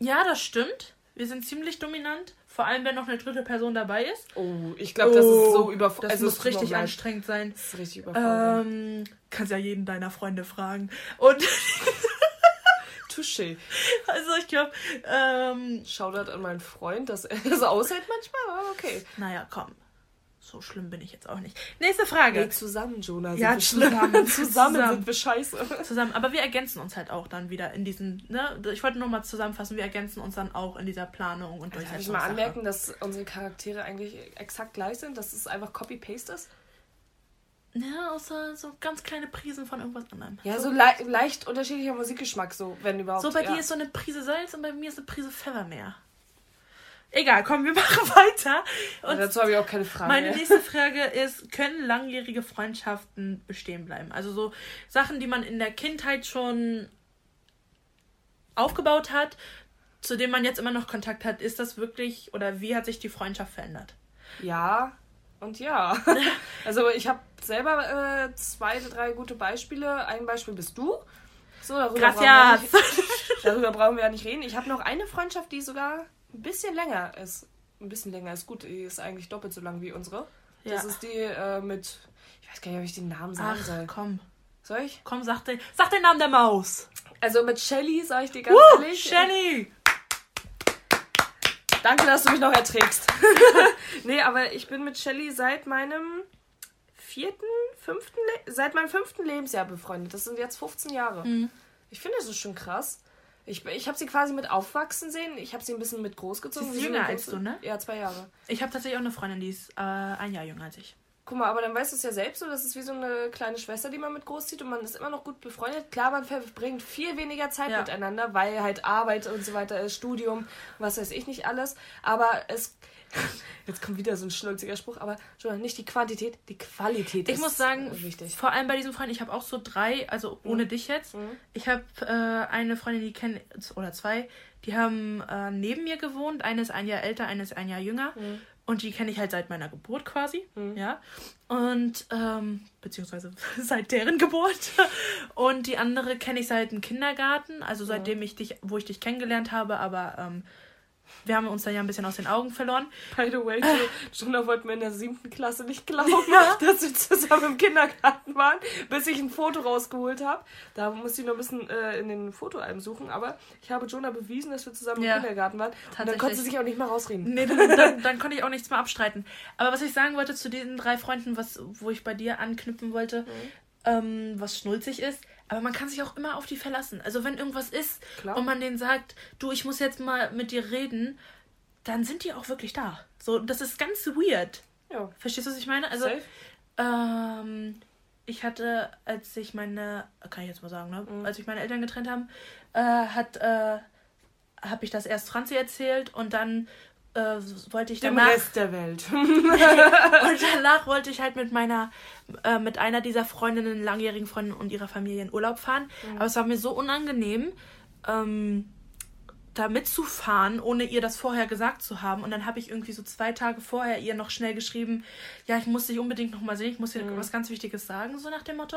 Ja, das stimmt. Wir sind ziemlich dominant. Vor allem, wenn noch eine dritte Person dabei ist. Oh, ich glaube, das ist so überfordert. Das muss richtig an. anstrengend sein. Das ist richtig überfordert. Ähm, kannst ja jeden deiner Freunde fragen. Und [laughs] Touché. also ich glaube, ähm, Shoutout an meinen Freund, dass er das aushält manchmal, aber okay. naja, komm. So schlimm bin ich jetzt auch nicht. Nächste Frage. Ey, zusammen, Jonah. Sind Ja, wir zusammen. zusammen [laughs] Zusammen. sind wir scheiße. Zusammen, aber wir ergänzen uns halt auch dann wieder in diesen, ne? Ich wollte nur mal zusammenfassen, wir ergänzen uns dann auch in dieser Planung und Darf ich Durchsetzung. mal anmerken, dass unsere Charaktere eigentlich exakt gleich sind? Dass es einfach Copy-Paste ist? Ja, außer so ganz kleine Prisen von irgendwas anderem. Ja, so le leicht unterschiedlicher Musikgeschmack, so, wenn überhaupt. So bei ja. dir ist so eine Prise Salz und bei mir ist eine Prise Pfeffer mehr. Egal, komm, wir [laughs] machen weiter. Und dazu habe ich auch keine Frage. meine nächste Frage ist, können langjährige Freundschaften bestehen bleiben? Also so Sachen, die man in der Kindheit schon aufgebaut hat, zu denen man jetzt immer noch Kontakt hat, ist das wirklich oder wie hat sich die Freundschaft verändert? Ja und ja. [laughs] Also ich habe selber äh, zwei, drei gute Beispiele. Ein Beispiel bist du. So, darüber Gracias. brauchen wir nicht- [laughs] Darüber brauchen wir ja nicht reden. Ich habe noch eine Freundschaft, die sogar ein bisschen länger ist. Ein bisschen länger ist gut. Die ist eigentlich doppelt so lang wie unsere. Das Ja. ist die äh, mit. Ich weiß gar nicht, ob ich den Namen sagen Ach, soll. komm. Soll ich? Komm, sag den, sag den Namen der Maus. Also mit Shelly, sag ich dir ganz Uh, ehrlich. Shelly. Danke, dass du mich noch erträgst. [laughs] nee, aber ich bin mit Shelly seit meinem vierten, fünften, Le seit meinem fünften Lebensjahr befreundet. Das sind jetzt 15 Jahre. Mhm. Ich finde, das ist schon krass. Ich, ich habe sie quasi mit aufwachsen sehen. Ich habe sie ein bisschen mit großgezogen. Sie ist jünger als du, ne? Ja, zwei Jahre. Ich habe tatsächlich auch eine Freundin, die ist äh, ein Jahr jünger als ich. Guck mal, aber dann weißt du es ja selbst so, das ist wie so eine kleine Schwester, die man mit großzieht und man ist immer noch gut befreundet. Klar, man verbringt viel weniger Zeit Ja. miteinander, weil halt Arbeit und so weiter ist, Studium, was weiß ich nicht alles. Aber es. Jetzt kommt wieder so ein schnulziger Spruch, aber schon nicht die Quantität, die Qualität Ich muss sagen, äh, wichtig. vor allem bei diesen Freunden, ich habe auch so drei, also ohne dich jetzt. Mhm. Ich habe äh, eine Freundin, die kenne, oder zwei, die haben äh, neben mir gewohnt. Eine ist ein Jahr älter, eine ist ein Jahr jünger. Mhm. Und die kenne ich halt seit meiner Geburt quasi. Ja. Und, ähm, beziehungsweise [laughs] seit deren Geburt. [laughs] Und die andere kenne ich seit dem Kindergarten, also seitdem ich dich, wo ich dich kennengelernt habe, aber ähm, wir haben uns dann ja ein bisschen aus den Augen verloren. By the way, Jonah wollte mir in der siebten Klasse nicht glauben, [laughs] dass wir zusammen im Kindergarten waren, bis ich ein Foto rausgeholt habe. Da musste ich noch ein bisschen äh, in den Fotoalben suchen, aber ich habe Jonah bewiesen, dass wir zusammen Ja, im Kindergarten waren. Und dann konnte sie sich auch nicht mehr rausreden. Nee, dann, dann, [laughs] dann konnte ich auch nichts mehr abstreiten. Aber was ich sagen wollte zu diesen drei Freunden, was, wo ich bei dir anknüpfen wollte, Mhm. ähm, was schnulzig ist, aber man kann sich auch immer auf die verlassen. Also wenn irgendwas ist Klar. und man denen sagt, du, ich muss jetzt mal mit dir reden, dann sind die auch wirklich da. So, das ist ganz weird. Ja, Verstehst du, was ich meine? Also, safe. ähm, ich hatte, als ich meine, kann ich jetzt mal sagen, ne? Mhm. Als ich meine Eltern getrennt haben, äh, hat, äh, habe ich das erst Franzi erzählt und dann äh, wollte ich Dem danach Rest der Welt. [laughs] und danach wollte ich halt mit meiner, äh, mit einer dieser Freundinnen, langjährigen Freundinnen und ihrer Familie in Urlaub fahren. Mhm. Aber es war mir so unangenehm, ähm, da mitzufahren, ohne ihr das vorher gesagt zu haben. Und dann habe ich irgendwie so zwei Tage vorher ihr noch schnell geschrieben, ja, ich muss dich unbedingt nochmal sehen, ich muss dir Mhm. was ganz Wichtiges sagen, so nach dem Motto.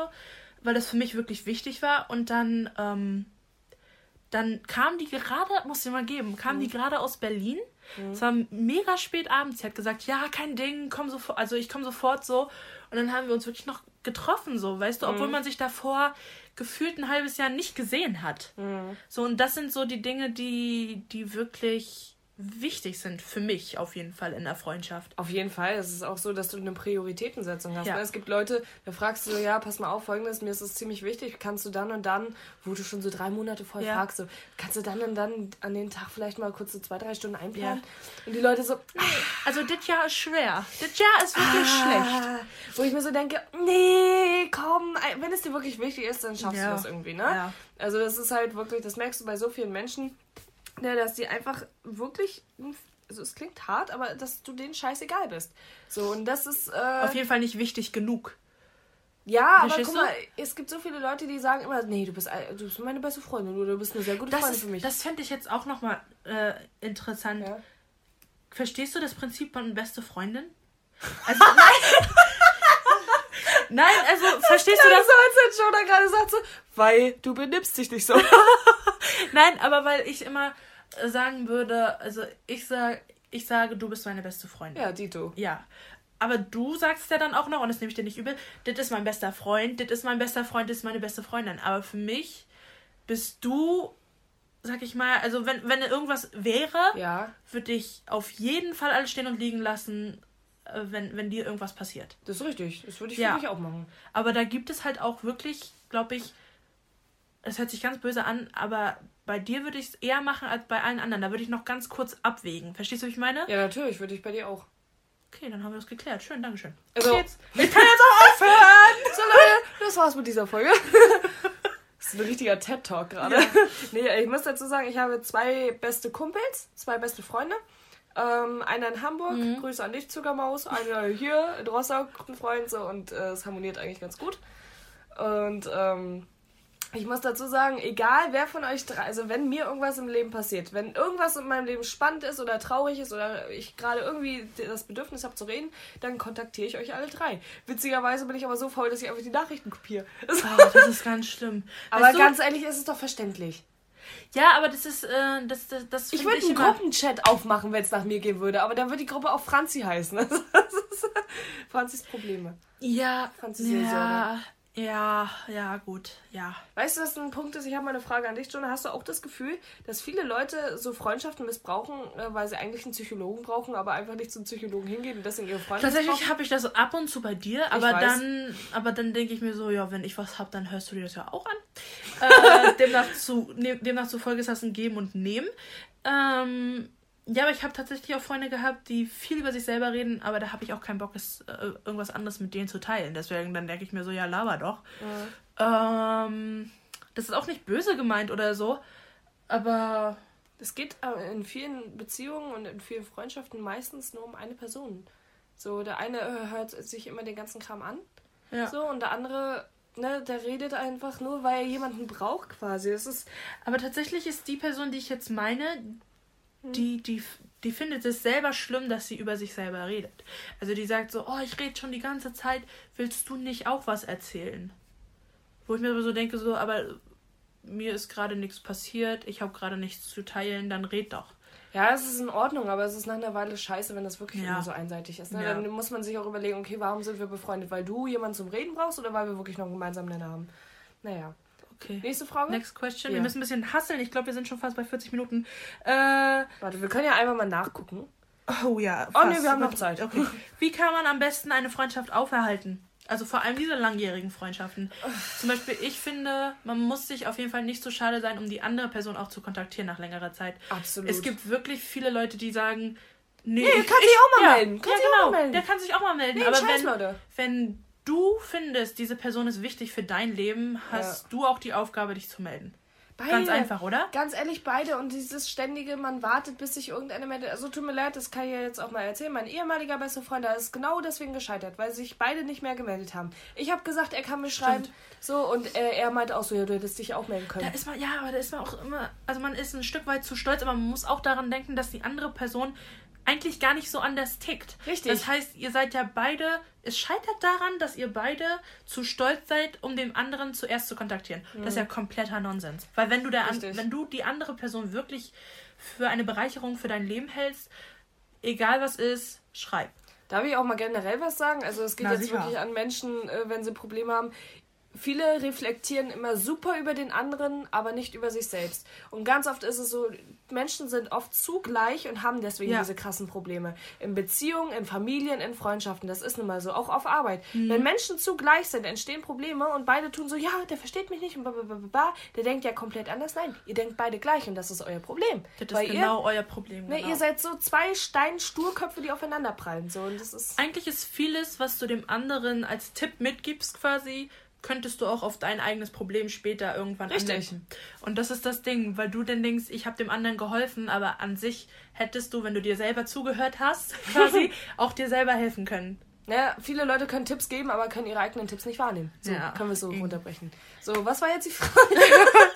Weil das für mich wirklich wichtig war. Und dann, ähm, dann kam die gerade, muss ich mal geben, kam Mhm. die gerade aus Berlin. Es war mega spät abends. Sie hat gesagt, ja, kein Ding, komm sofort, also ich komme sofort so. Und dann haben wir uns wirklich noch getroffen, so, weißt du, obwohl Mhm. man sich davor gefühlt ein halbes Jahr nicht gesehen hat. Mhm. So, und das sind so die Dinge, die, die wirklich wichtig sind für mich auf jeden Fall in der Freundschaft. Auf jeden Fall. Es ist auch so, dass du eine Prioritätensetzung hast. Ja. Ne? Es gibt Leute, da fragst du so, ja, pass mal auf, folgendes, mir ist es ziemlich wichtig, kannst du dann und dann, wo du schon so drei Monate voll Ja. fragst, so, kannst du dann und dann an den Tag vielleicht mal kurz so zwei, drei Stunden einplanen? Und die Leute so, Also, das Jahr ist schwer. Das Jahr ist wirklich schlecht. Ah, Wo ich mir so denke, nee, komm, wenn es dir wirklich wichtig ist, dann schaffst Ja. du das irgendwie, ne? Ja. Also das ist halt wirklich, das merkst du bei so vielen Menschen, ne, dass die einfach wirklich, also es klingt hart, aber dass du denen scheißegal bist. So, und das ist, äh, Auf jeden Fall nicht wichtig genug. ja, aber Verstehst guck du? mal, es gibt so viele Leute, die sagen immer, nee, du bist, ein- du bist meine beste Freundin oder du bist eine sehr gute Das, Freundin ist, für mich. das fände ich jetzt auch nochmal äh, interessant. ja. Verstehst du das Prinzip von beste Freundin? [laughs] Also, nein. nein, also verstehst du Das so, als wenn Jonah gerade sagt so, weil du benimmst dich nicht so. [laughs] Nein, aber weil ich immer äh, sagen würde, also ich sag, ich sage, du bist meine beste Freundin. ja, Dito. Ja. Aber du sagst ja dann auch noch, und das nehme ich dir nicht übel, das ist mein bester Freund, das ist mein bester Freund, das ist meine beste Freundin. Aber für mich bist du, sag ich mal, also wenn, wenn irgendwas wäre, Ja, würde ich auf jeden Fall alles stehen und liegen lassen, äh, wenn, wenn dir irgendwas passiert. das ist richtig. Das würde ich Ja. für dich auch machen. Aber da gibt es halt auch wirklich, glaube ich, es hört sich ganz böse an, aber bei dir würde ich es eher machen als bei allen anderen. Da würde ich noch ganz kurz abwägen. Verstehst du, was ich meine? Ja, natürlich, würde ich bei dir auch. Okay, dann haben wir das geklärt. Schön, Dankeschön. Also- Jetzt, [laughs] ich kann jetzt auch aufhören! [laughs] So Leute, das war's mit dieser Folge. [laughs] Das ist ein richtiger TED-Talk gerade. Nee, ich muss dazu sagen, ich habe zwei beste Kumpels, zwei beste Freunde. Ähm, einer in Hamburg, Grüße an dich, Zuckermaus. Einer hier in Rostock, ein Freund, so, und äh, es harmoniert eigentlich ganz gut. Und ähm, ich muss dazu sagen, egal wer von euch drei, also wenn mir irgendwas im Leben passiert, wenn irgendwas in meinem Leben spannend ist oder traurig ist oder ich gerade irgendwie das Bedürfnis habe zu reden, dann kontaktiere ich euch alle drei. Witzigerweise bin ich aber so faul, dass ich einfach die Nachrichten kopiere. [laughs] Oh, das ist ganz schlimm. Aber Weißt du, ganz ehrlich, ist es doch verständlich. Ja, aber das ist, äh, das, das, das Ich würde einen immer- Gruppenchat aufmachen, wenn es nach mir gehen würde, aber dann würde die Gruppe auch Franzi heißen. [laughs] Das ist Franzis Probleme. Ja, Franzis Seelsorge. Ja, ja, gut, ja. Weißt du, was ein Punkt ist? Ich habe mal eine Frage an dich, Jonah. Hast du auch das Gefühl, dass viele Leute so Freundschaften missbrauchen, äh, weil sie eigentlich einen Psychologen brauchen, aber einfach nicht zum Psychologen hingehen und deswegen ihre Freunde Tatsächlich habe ich das ab und zu bei dir, aber dann, aber dann denke ich mir so, ja, wenn ich was habe, dann hörst du dir das ja auch an. [laughs] äh, demnach, zu, ne, demnach zufolge ist das ein Geben und Nehmen. Ähm, ja, aber ich habe tatsächlich auch Freunde gehabt, die viel über sich selber reden, aber da habe ich auch keinen Bock, es, äh, irgendwas anderes mit denen zu teilen. Deswegen dann denke ich mir so, ja, laber doch. Ähm, das ist auch nicht böse gemeint oder so, aber Es geht äh, in vielen Beziehungen und in vielen Freundschaften meistens nur um eine Person. So, der eine äh, hört sich immer den ganzen Kram an. ja. So, und der andere, ne, der redet einfach nur, weil er jemanden braucht quasi. Es ist. Aber tatsächlich ist die Person, die ich jetzt meine. Die, die, die findet es selber schlimm, dass sie über sich selber redet. Also die sagt so, oh, ich rede schon die ganze Zeit, willst du nicht auch was erzählen? Wo ich mir aber so denke, so, aber mir ist gerade nichts passiert, ich habe gerade nichts zu teilen, dann red doch. Ja, es ist in Ordnung, aber es ist nach einer Weile scheiße, wenn das wirklich Ja. immer so einseitig ist. Ne? Ja. Dann muss man sich auch überlegen, okay, warum sind wir befreundet? Weil du jemanden zum Reden brauchst oder weil wir wirklich noch einen gemeinsamen Nenner haben? Naja. Okay. Nächste Frage? Next question. Ja. Wir müssen ein bisschen hasseln. Ich glaube, wir sind schon fast bei 40 Minuten. Äh, Warte, wir können ja einfach mal nachgucken. oh ja. Oh fast. wir haben noch Zeit. Okay. Wie kann man am besten eine Freundschaft auferhalten? Also vor allem diese langjährigen Freundschaften. Zum Beispiel, ich finde, man muss sich auf jeden Fall nicht so schade sein, um die andere Person auch zu kontaktieren nach längerer Zeit. Absolut. Es gibt wirklich viele Leute, die sagen, nee, Nee, ich, kann sich auch mal ja, melden. Kann ja, sich auch genau. mal melden. Der kann sich auch mal melden. Nee, Aber wenn, Leute. wenn du findest, diese Person ist wichtig für dein Leben, hast du auch die Aufgabe, dich zu melden. Beide. Ganz einfach, oder? Ganz ehrlich, beide. Und dieses ständige, man wartet, bis sich irgendeiner meldet. Also tut mir leid, das kann ich ja jetzt auch mal erzählen. Mein ehemaliger bester Freund, der ist genau deswegen gescheitert, weil sich beide nicht mehr gemeldet haben. Ich habe gesagt, er kann mir schreiben. So, und äh, er meinte auch so, ja, du hättest dich auch melden können. Da ist man, ja, aber da ist man auch immer, also man ist ein Stück weit zu stolz, aber man muss auch daran denken, dass die andere Person eigentlich gar nicht so anders tickt. Richtig. Das heißt, ihr seid ja beide, es scheitert daran, dass ihr beide zu stolz seid, um den anderen zuerst zu kontaktieren. Das ist ja kompletter Nonsens. Weil wenn du, der an, wenn du die andere Person wirklich für eine Bereicherung für dein Leben hältst, egal was ist, schreib. Darf ich auch mal generell was sagen? Also es geht Na, jetzt sicher. wirklich an Menschen, äh, wenn sie Probleme haben. Viele reflektieren immer super über den anderen, aber nicht über sich selbst. Und ganz oft ist es so, Menschen sind oft zugleich und haben deswegen Ja. diese krassen Probleme. In Beziehungen, in Familien, in Freundschaften. Das ist nun mal so, auch auf Arbeit. Mhm. Wenn Menschen zugleich sind, entstehen Probleme und beide tun so, ja, der versteht mich nicht und blablabla. Der denkt ja komplett anders. Nein, ihr denkt beide gleich und das ist euer Problem. Das ist Weil genau euer Problem. ihr, ne, genau. ihr seid so zwei Steinsturköpfe, die aufeinander prallen. So, und das ist. Eigentlich ist vieles, was du dem anderen als Tipp mitgibst, quasi, könntest du auch auf dein eigenes Problem später irgendwann Richtig. anwenden. Und das ist das Ding, weil du dann denkst, ich habe dem anderen geholfen, aber an sich hättest du, wenn du dir selber zugehört hast, [laughs] quasi [laughs] auch dir selber helfen können. Naja, viele Leute können Tipps geben, aber können ihre eigenen Tipps nicht wahrnehmen. So Ja, können wir es so runterbrechen. So, was war jetzt die Frage? [laughs]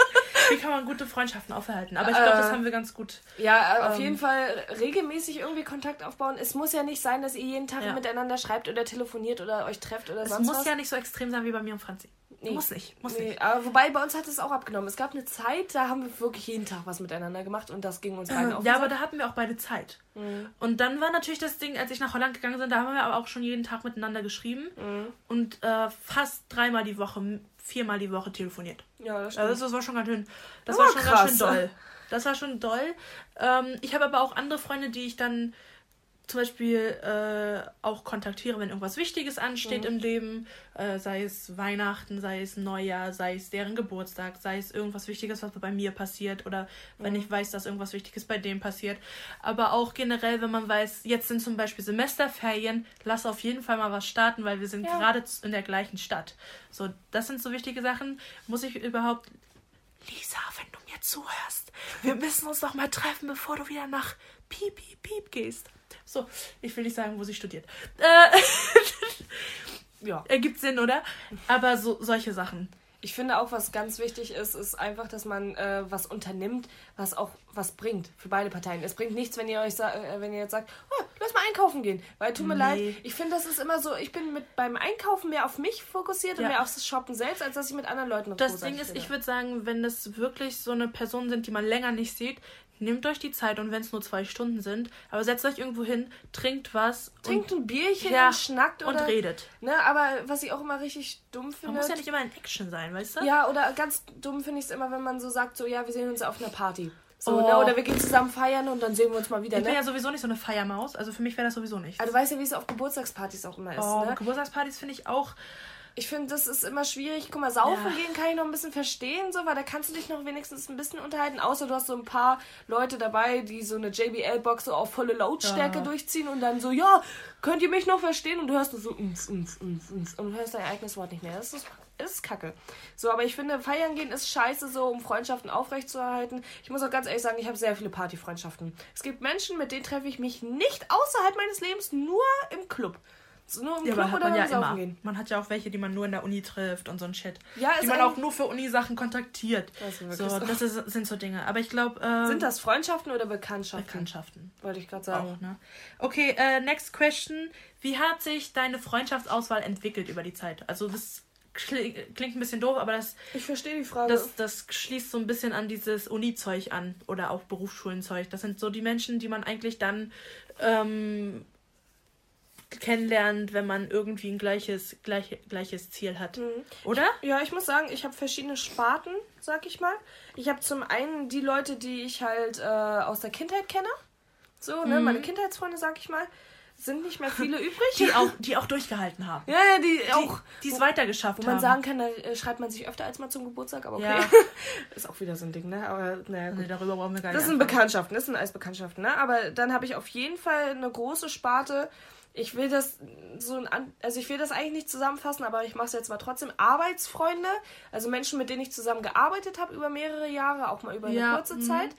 Wie kann man gute Freundschaften aufhalten? Aber ich glaube, das Äh, haben wir ganz gut. Ja, äh, auf Ähm. jeden Fall regelmäßig irgendwie Kontakt aufbauen. Es muss ja nicht sein, dass ihr jeden Tag Ja. miteinander schreibt oder telefoniert oder euch trefft oder Es sonst muss was. ja nicht so extrem sein wie bei mir und Franzi. Nee. Muss nicht. Muss Nee, nicht. aber wobei bei uns hat es auch abgenommen. Es gab eine Zeit, da haben wir wirklich jeden Tag was miteinander gemacht und das ging uns beiden auf den Ja, aber da hatten wir auch beide Zeit. Mhm. Und dann war natürlich das Ding, als ich nach Holland gegangen bin, da haben wir aber auch schon jeden Tag miteinander geschrieben Mhm. und äh, fast dreimal die Woche, viermal die Woche telefoniert. Ja, das stimmt. Also das war schon ganz schön, das war war schon krass. ganz schön doll. Das war schon doll. Ähm, ich habe aber auch andere Freunde, die ich dann zum Beispiel äh, auch kontaktiere, wenn irgendwas Wichtiges ansteht Mhm. im Leben, äh, sei es Weihnachten, sei es Neujahr, sei es deren Geburtstag, sei es irgendwas Wichtiges, was bei mir passiert oder wenn Mhm. ich weiß, dass irgendwas Wichtiges bei dem passiert. Aber auch generell, wenn man weiß, jetzt sind zum Beispiel Semesterferien, lass auf jeden Fall mal was starten, weil wir sind Ja. gerade in der gleichen Stadt. So, das sind so wichtige Sachen. Muss ich überhaupt Lisa, wenn du mir zuhörst, wir müssen uns doch mal treffen, bevor du wieder nach Piep, Piep, Piep gehst. So, ich will nicht sagen, wo sie studiert. Äh, [laughs] ja. ergibt Sinn, oder? Aber so solche Sachen. Ich finde auch, was ganz wichtig ist, ist einfach, dass man äh, was unternimmt, was auch was bringt für beide Parteien. Es bringt nichts, wenn ihr euch äh, wenn ihr jetzt sagt, oh, lass mal einkaufen gehen. Weil tut mir Nee. leid, ich finde, das ist immer so, ich bin mit beim Einkaufen mehr auf mich fokussiert und Ja. mehr aufs Shoppen selbst, als dass ich mit anderen Leuten Das großartig Ding ist, rede. ich würde sagen, wenn das wirklich so eine Person sind, die man länger nicht sieht, nehmt euch die Zeit und wenn es nur zwei Stunden sind, aber setzt euch irgendwo hin, trinkt was Trinkt ein Bierchen Ja, und schnackt und, oder und redet. Ne, aber was ich auch immer richtig dumm Man finde. muss ja nicht immer in Action sein, weißt du? Ja, oder ganz dumm finde ich es immer, wenn man so sagt, so ja, wir sehen uns auf einer Party. So, Oh. ne, oder wir gehen zusammen feiern und dann sehen wir uns mal wieder. Ich bin Ne? ja sowieso nicht so eine Feiermaus, also für mich wäre das sowieso nicht. Also du weißt ja, wie es auf Geburtstagspartys auch immer ist. oh, Ne? Geburtstagspartys finde ich auch. Ich finde, das ist immer schwierig. Guck mal, saufen Ja. gehen kann ich noch ein bisschen verstehen, so, weil da kannst du dich noch wenigstens ein bisschen unterhalten. Außer du hast so ein paar Leute dabei, die so eine JBL-Box so auf volle Lautstärke Ja. durchziehen und dann so, ja, könnt ihr mich noch verstehen? Und du hörst nur so, umf, umf, umf, umf, und du hörst dein eigenes Wort nicht mehr. Das ist, das ist kacke. So, aber ich finde, feiern gehen ist scheiße, so, um Freundschaften aufrechtzuerhalten. Ich muss auch ganz ehrlich sagen, ich habe sehr viele Partyfreundschaften. Es gibt Menschen, mit denen treffe ich mich nicht außerhalb meines Lebens, nur im Club. Nur im Ja, Club oder man ja immer. gehen. Man hat ja auch welche, die man nur in der Uni trifft und so ein Shit. Ja, die man auch nur für Uni-Sachen kontaktiert. Das so, das ist, sind so Dinge. Aber ich glaube, äh, Sind das Freundschaften oder Bekanntschaften? Bekanntschaften. Wollte ich gerade sagen. Auch, ne? Okay, äh, next question. Wie hat sich deine Freundschaftsauswahl entwickelt über die Zeit? Also das kling- klingt ein bisschen doof, aber das, Ich verstehe die Frage. das, das schließt so ein bisschen an dieses Uni-Zeug an oder auch Berufsschulenzeug. Das sind so die Menschen, die man eigentlich dann ähm, kennenlernt, wenn man irgendwie ein gleiches, gleich, gleiches Ziel hat. Oder? ja, ich muss sagen, ich habe verschiedene Sparten, sag ich mal. Ich habe zum einen die Leute, die ich halt äh, aus der Kindheit kenne. So, ne, meine Kindheitsfreunde, sag ich mal. Sind nicht mehr viele [laughs] übrig. Die auch, [laughs] die auch durchgehalten haben. ja, ja, die, Die, auch. die es weitergeschafft Wo haben. man sagen kann, da äh, schreibt man sich öfter als mal zum Geburtstag, aber okay. Ja. [laughs] ist auch wieder so ein Ding, ne? Aber naja, gut. Nee, darüber brauchen wir gar nicht Das sind. Bekanntschaften, das sind alles Bekanntschaften, ne? Aber dann habe ich auf jeden Fall eine große Sparte. Ich will das so ein, also ich will das eigentlich nicht zusammenfassen, aber ich mache es jetzt mal trotzdem. Arbeitsfreunde, also Menschen, mit denen ich zusammen gearbeitet habe über mehrere Jahre, auch mal über eine Ja, kurze mhm. Zeit.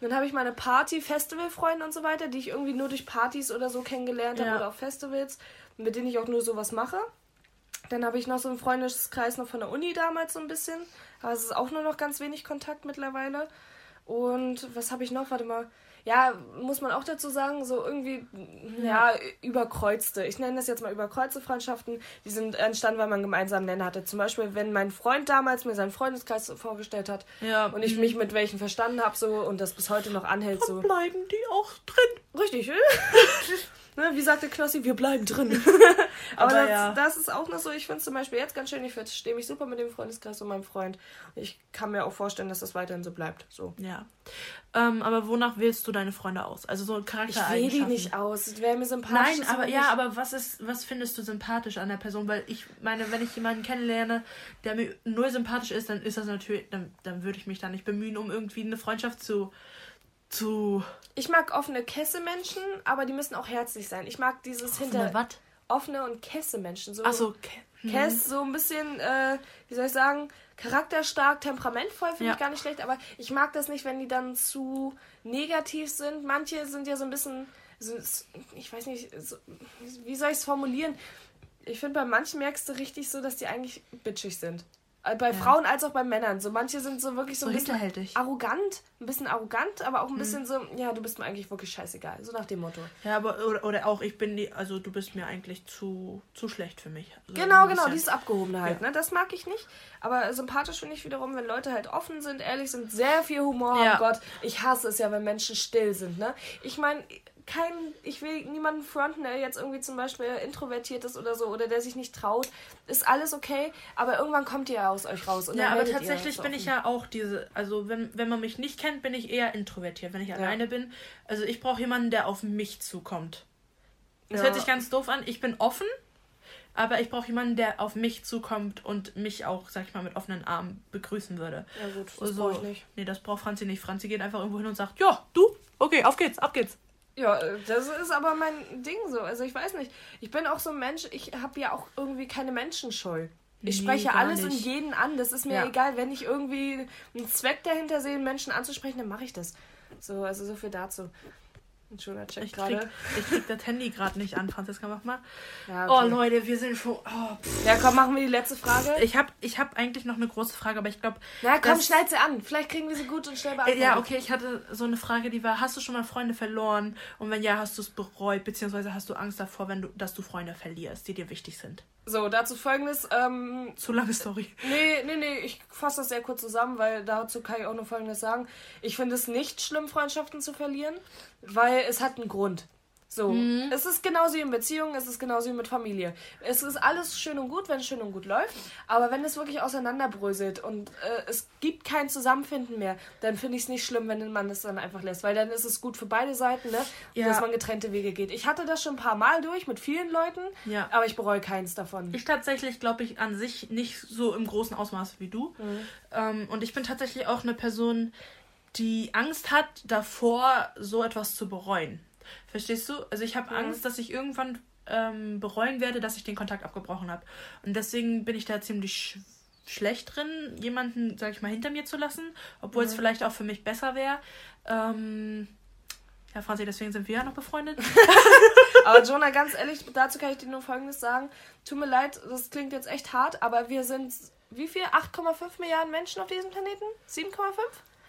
Dann habe ich meine Party, Festivalfreunde und so weiter, die ich irgendwie nur durch Partys oder so kennengelernt habe Ja. oder auf Festivals, mit denen ich auch nur sowas mache. Dann habe ich noch so einen Freundeskreis noch von der Uni damals so ein bisschen. Aber es ist auch nur noch ganz wenig Kontakt mittlerweile. Und was habe ich noch? Warte mal. Ja, muss man auch dazu sagen, so irgendwie, ja, überkreuzte. Ich nenne das jetzt mal überkreuzte Freundschaften. Die sind entstanden, weil man einen gemeinsamen Nenner hatte. Zum Beispiel, wenn mein Freund damals mir seinen Freundeskreis vorgestellt hat Ja, und ich mich mit welchen verstanden habe so und das bis heute noch anhält so. bleiben die auch drin. Richtig, [laughs] ne? Wie sagte Knossi, wir bleiben drin. [laughs] Aber, Aber das, ja. das ist auch noch so, ich finde es zum Beispiel jetzt ganz schön, ich verstehe mich super mit dem Freundeskreis und meinem Freund. Ich kann mir auch vorstellen, dass das weiterhin so bleibt. So. Ja. Ähm, aber wonach wählst du deine Freunde aus? Also so Ich wähle die nicht aus. Es wäre mir sympathisch. Nein, aber ja, aber was ist, was findest du sympathisch an der Person? Weil ich meine, wenn ich jemanden kennenlerne, der mir null sympathisch ist, dann ist das natürlich, dann, dann würde ich mich da nicht bemühen, um irgendwie eine Freundschaft zu, zu Ich mag offene Kesse-Menschen, aber die müssen auch herzlich sein. Ich mag dieses hinter. Watt. Offene und Kesse-Menschen. So Achso, okay. Kess, so ein bisschen, äh, wie soll ich sagen, charakterstark, temperamentvoll finde Ja. ich gar nicht schlecht, aber ich mag das nicht, wenn die dann zu negativ sind. Manche sind ja so ein bisschen, so, ich weiß nicht, so, wie soll ich es formulieren? Ich finde, bei manchen merkst du richtig so, dass die eigentlich bitchig sind. Äh, Bei Frauen als auch bei Männern. So manche sind so wirklich so, So ein bisschen hinterhältig. arrogant, ein bisschen arrogant, aber auch Mhm. ein bisschen so, ja, du bist mir eigentlich wirklich scheißegal. So nach dem Motto. Ja, aber oder, oder auch ich bin die, also du bist mir eigentlich zu, zu schlecht für mich. So Genau, ein genau, bisschen. dieses Abgehobene halt, Ja. ne? Das mag ich nicht. Aber sympathisch finde ich wiederum, wenn Leute halt offen sind, ehrlich sind, sehr viel Humor Ja. haben. Gott, ich hasse es ja, wenn Menschen still sind, ne? Ich meine, kein, ich will niemanden fronten, der jetzt irgendwie zum Beispiel introvertiert ist oder so oder der sich nicht traut. Ist alles okay, aber irgendwann kommt ihr ja aus euch raus. Und Ja, aber tatsächlich bin ich offen. ja auch diese, also wenn, wenn man mich nicht kennt, bin ich eher introvertiert, wenn ich alleine bin. Also ich brauche jemanden, der auf mich zukommt. Das Ja. hört sich ganz doof an. Ich bin offen, aber ich brauche jemanden, der auf mich zukommt und mich auch, sag ich mal, mit offenen Armen begrüßen würde. Ja gut, das Also, brauche ich nicht. Nee, das braucht Franzi nicht. Franzi geht einfach irgendwo hin und sagt, ja, du, okay, auf geht's, ab geht's. Ja, äh, das ist aber mein Ding so. Also ich weiß nicht. Ich bin auch so ein Mensch, ich habe ja auch irgendwie keine Menschenscheu. Ich Nee, spreche gar alles und nicht. jeden an. Das ist mir Ja. egal. Wenn ich irgendwie einen Zweck dahinter sehe, Menschen anzusprechen, dann mache ich das. So, also so viel dazu. Jonah checkt Ich krieg, gerade. ich krieg das Handy gerade nicht an, Franziska, mach mal. Ja, Oh okay. Leute, wir sind schon. Oh, ja, komm, machen wir die letzte Frage. ich habe ich hab eigentlich noch eine große Frage, aber ich glaube. Na, komm, schneid sie an. Vielleicht kriegen wir sie gut und schnell beantwortet. Ja, okay, ich hatte so eine Frage, die war: Hast du schon mal Freunde verloren? Und wenn ja, hast du es bereut? Beziehungsweise hast du Angst davor, wenn du, dass du Freunde verlierst, die dir wichtig sind? So, dazu folgendes. Ähm, Zu lange Story. nee, nee, nee, ich fasse das sehr kurz zusammen, weil dazu kann ich auch nur folgendes sagen. Ich finde es nicht schlimm, Freundschaften zu verlieren, weil es hat einen Grund. So, Mhm. es ist genauso wie in Beziehungen, es ist genauso wie mit Familie. Es ist alles schön und gut, wenn es schön und gut läuft, aber wenn es wirklich auseinanderbröselt und äh, es gibt kein Zusammenfinden mehr, dann finde ich es nicht schlimm, wenn man es dann einfach lässt, weil dann ist es gut für beide Seiten, ne, Ja. dass man getrennte Wege geht. Ich hatte das schon ein paar Mal durch mit vielen Leuten, Ja. aber ich bereue keins davon. Ich tatsächlich glaube ich an sich nicht so im großen Ausmaß wie du. Ähm, und ich bin tatsächlich auch eine Person, die Angst hat davor, so etwas zu bereuen. Verstehst du? Also ich habe Angst, dass ich irgendwann ähm, bereuen werde, dass ich den Kontakt abgebrochen habe. Und deswegen bin ich da ziemlich sch schlecht drin, jemanden, sag ich mal, hinter mir zu lassen, obwohl es vielleicht auch für mich besser wäre. Ähm, ja, Franzi, deswegen sind wir ja noch befreundet. [laughs] Aber Jonah, ganz ehrlich, dazu kann ich dir nur Folgendes sagen. Tut mir leid, das klingt jetzt echt hart, aber wir sind, wie viel? 8,5 Milliarden Menschen auf diesem Planeten? 7,5?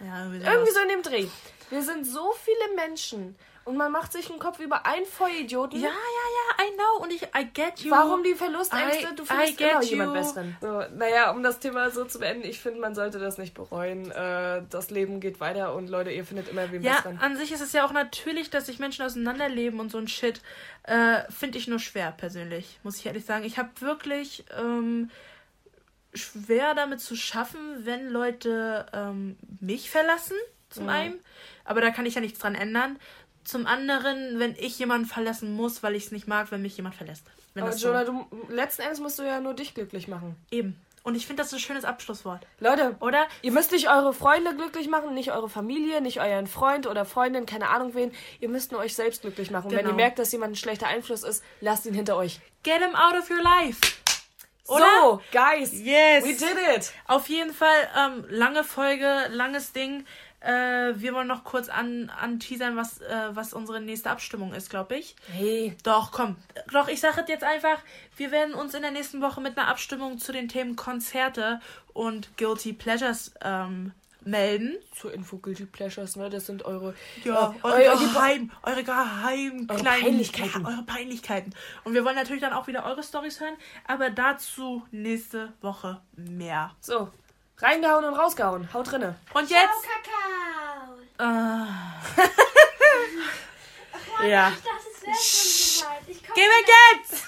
Ja, irgendwie so in dem Dreh. Wir sind so viele Menschen und man macht sich einen Kopf über einen Vollidioten. Ja, ja, ja, I know. Und ich, I get you. Warum die Verlustängste? I- du I findest get immer jemand you. Besseren. So, naja, um das Thema so zu beenden, ich finde, man sollte das nicht bereuen. Äh, das Leben geht weiter und Leute, ihr findet immer wen Ja, Besseren. an sich ist es ja auch natürlich, dass sich Menschen auseinanderleben und so ein Shit. Äh, Finde ich nur schwer, persönlich, muss ich ehrlich sagen. Ich habe wirklich ähm, schwer damit zu schaffen, wenn Leute ähm, mich verlassen, zum Mhm. einen. Aber da kann ich ja nichts dran ändern. Zum anderen, wenn ich jemanden verlassen muss, weil ich es nicht mag, wenn mich jemand verlässt. Wenn Aber so, Jonah, du, letzten Endes musst du ja nur dich glücklich machen. eben. Und ich finde das ein schönes Abschlusswort. Leute, Oder? Ihr müsst nicht eure Freunde glücklich machen, nicht eure Familie, nicht euren Freund oder Freundin, keine Ahnung wen. Ihr müsst nur euch selbst glücklich machen. Wenn Genau. ihr merkt, dass jemand ein schlechter Einfluss ist, lasst ihn hinter euch. Get him out of your life. Oder? So, guys. Yes. We did it. Auf jeden Fall, ähm, lange Folge, langes Ding. Äh, wir wollen noch kurz an, anteasern, was, äh, was unsere nächste Abstimmung ist, glaube ich. Hey. Doch, komm. Doch, ich sage jetzt einfach, wir werden uns in der nächsten Woche mit einer Abstimmung zu den Themen Konzerte und Guilty Pleasures ähm, melden. Zur Info Guilty Pleasures, ne? Das sind eure. Ja, äh, eure, eu- geheim, eure geheim Eure kleinen Peinlichkeiten. Ja, eure Peinlichkeiten. Und wir wollen natürlich dann auch wieder eure Stories hören, aber dazu nächste Woche mehr. So. Reingehauen und rausgehauen. Haut drinne. Und Ciao, jetzt. Kakao. Äh, Mann, Ja. Ich. Ich komm geh weg jetzt!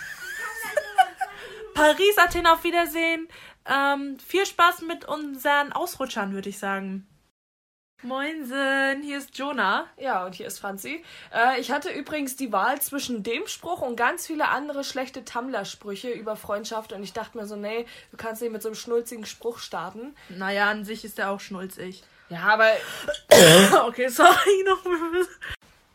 Paris, Athen, auf Wiedersehen. Ähm, viel Spaß mit unseren Ausrutschern, würde ich sagen. Moinsen, hier ist Jonah. Ja, und hier ist Franzi. Äh, ich hatte übrigens die Wahl zwischen dem Spruch und ganz viele andere schlechte Tumblr-Sprüche über Freundschaft. Und ich dachte mir so, nee, du kannst nicht mit so einem schnulzigen Spruch starten. Naja, an sich ist er auch schnulzig. Ja, aber [coughs] okay, sorry [laughs] noch.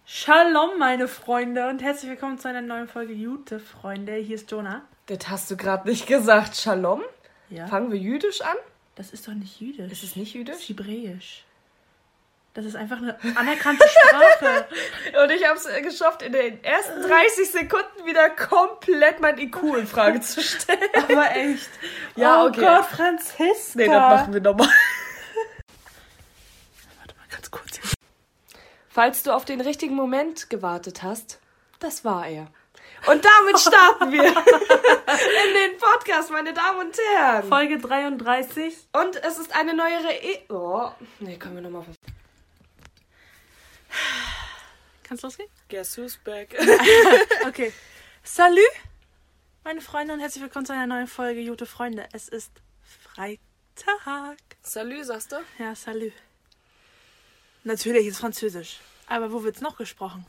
Shalom, meine Freunde, und herzlich willkommen zu einer neuen Folge Jute, Freunde. Hier ist Jonah. das hast du gerade nicht gesagt. Shalom? Ja. Fangen wir jüdisch an? Das ist doch nicht jüdisch. Ist es nicht Das jüdisch? ist hebräisch. Das ist einfach eine anerkannte Sprache. [laughs] Und ich habe es geschafft, in den ersten 30 Sekunden wieder komplett mein IQ in Frage zu stellen. [laughs] Aber echt. Ja, oh okay. Gott, Franziska. Nee, das machen wir nochmal. [laughs] Warte mal ganz kurz. Falls du auf den richtigen Moment gewartet hast, das war er. Und damit starten wir [laughs] in den Podcast, meine Damen und Herren. Folge 33. Und es ist eine neuere e Oh, nee, können wir nochmal. Kannst losgehen? Guess who's back? [laughs] [laughs] Okay. Salü, meine Freunde, und herzlich willkommen zu einer neuen Folge Jute Freunde. Es ist Freitag. Salut, sagst du? Ja, salü. Natürlich ist Französisch. Aber wo wird's noch gesprochen?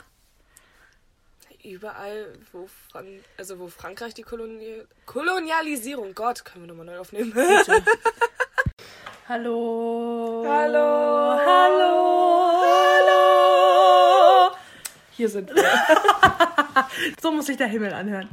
Überall, wo, Fran also wo Frankreich die Kolonial Kolonialisierung. Gott, können wir nochmal neu aufnehmen. [laughs] Hallo. Hallo. Hallo. Hallo. Hier sind wir. [laughs] So muss sich der Himmel anhören.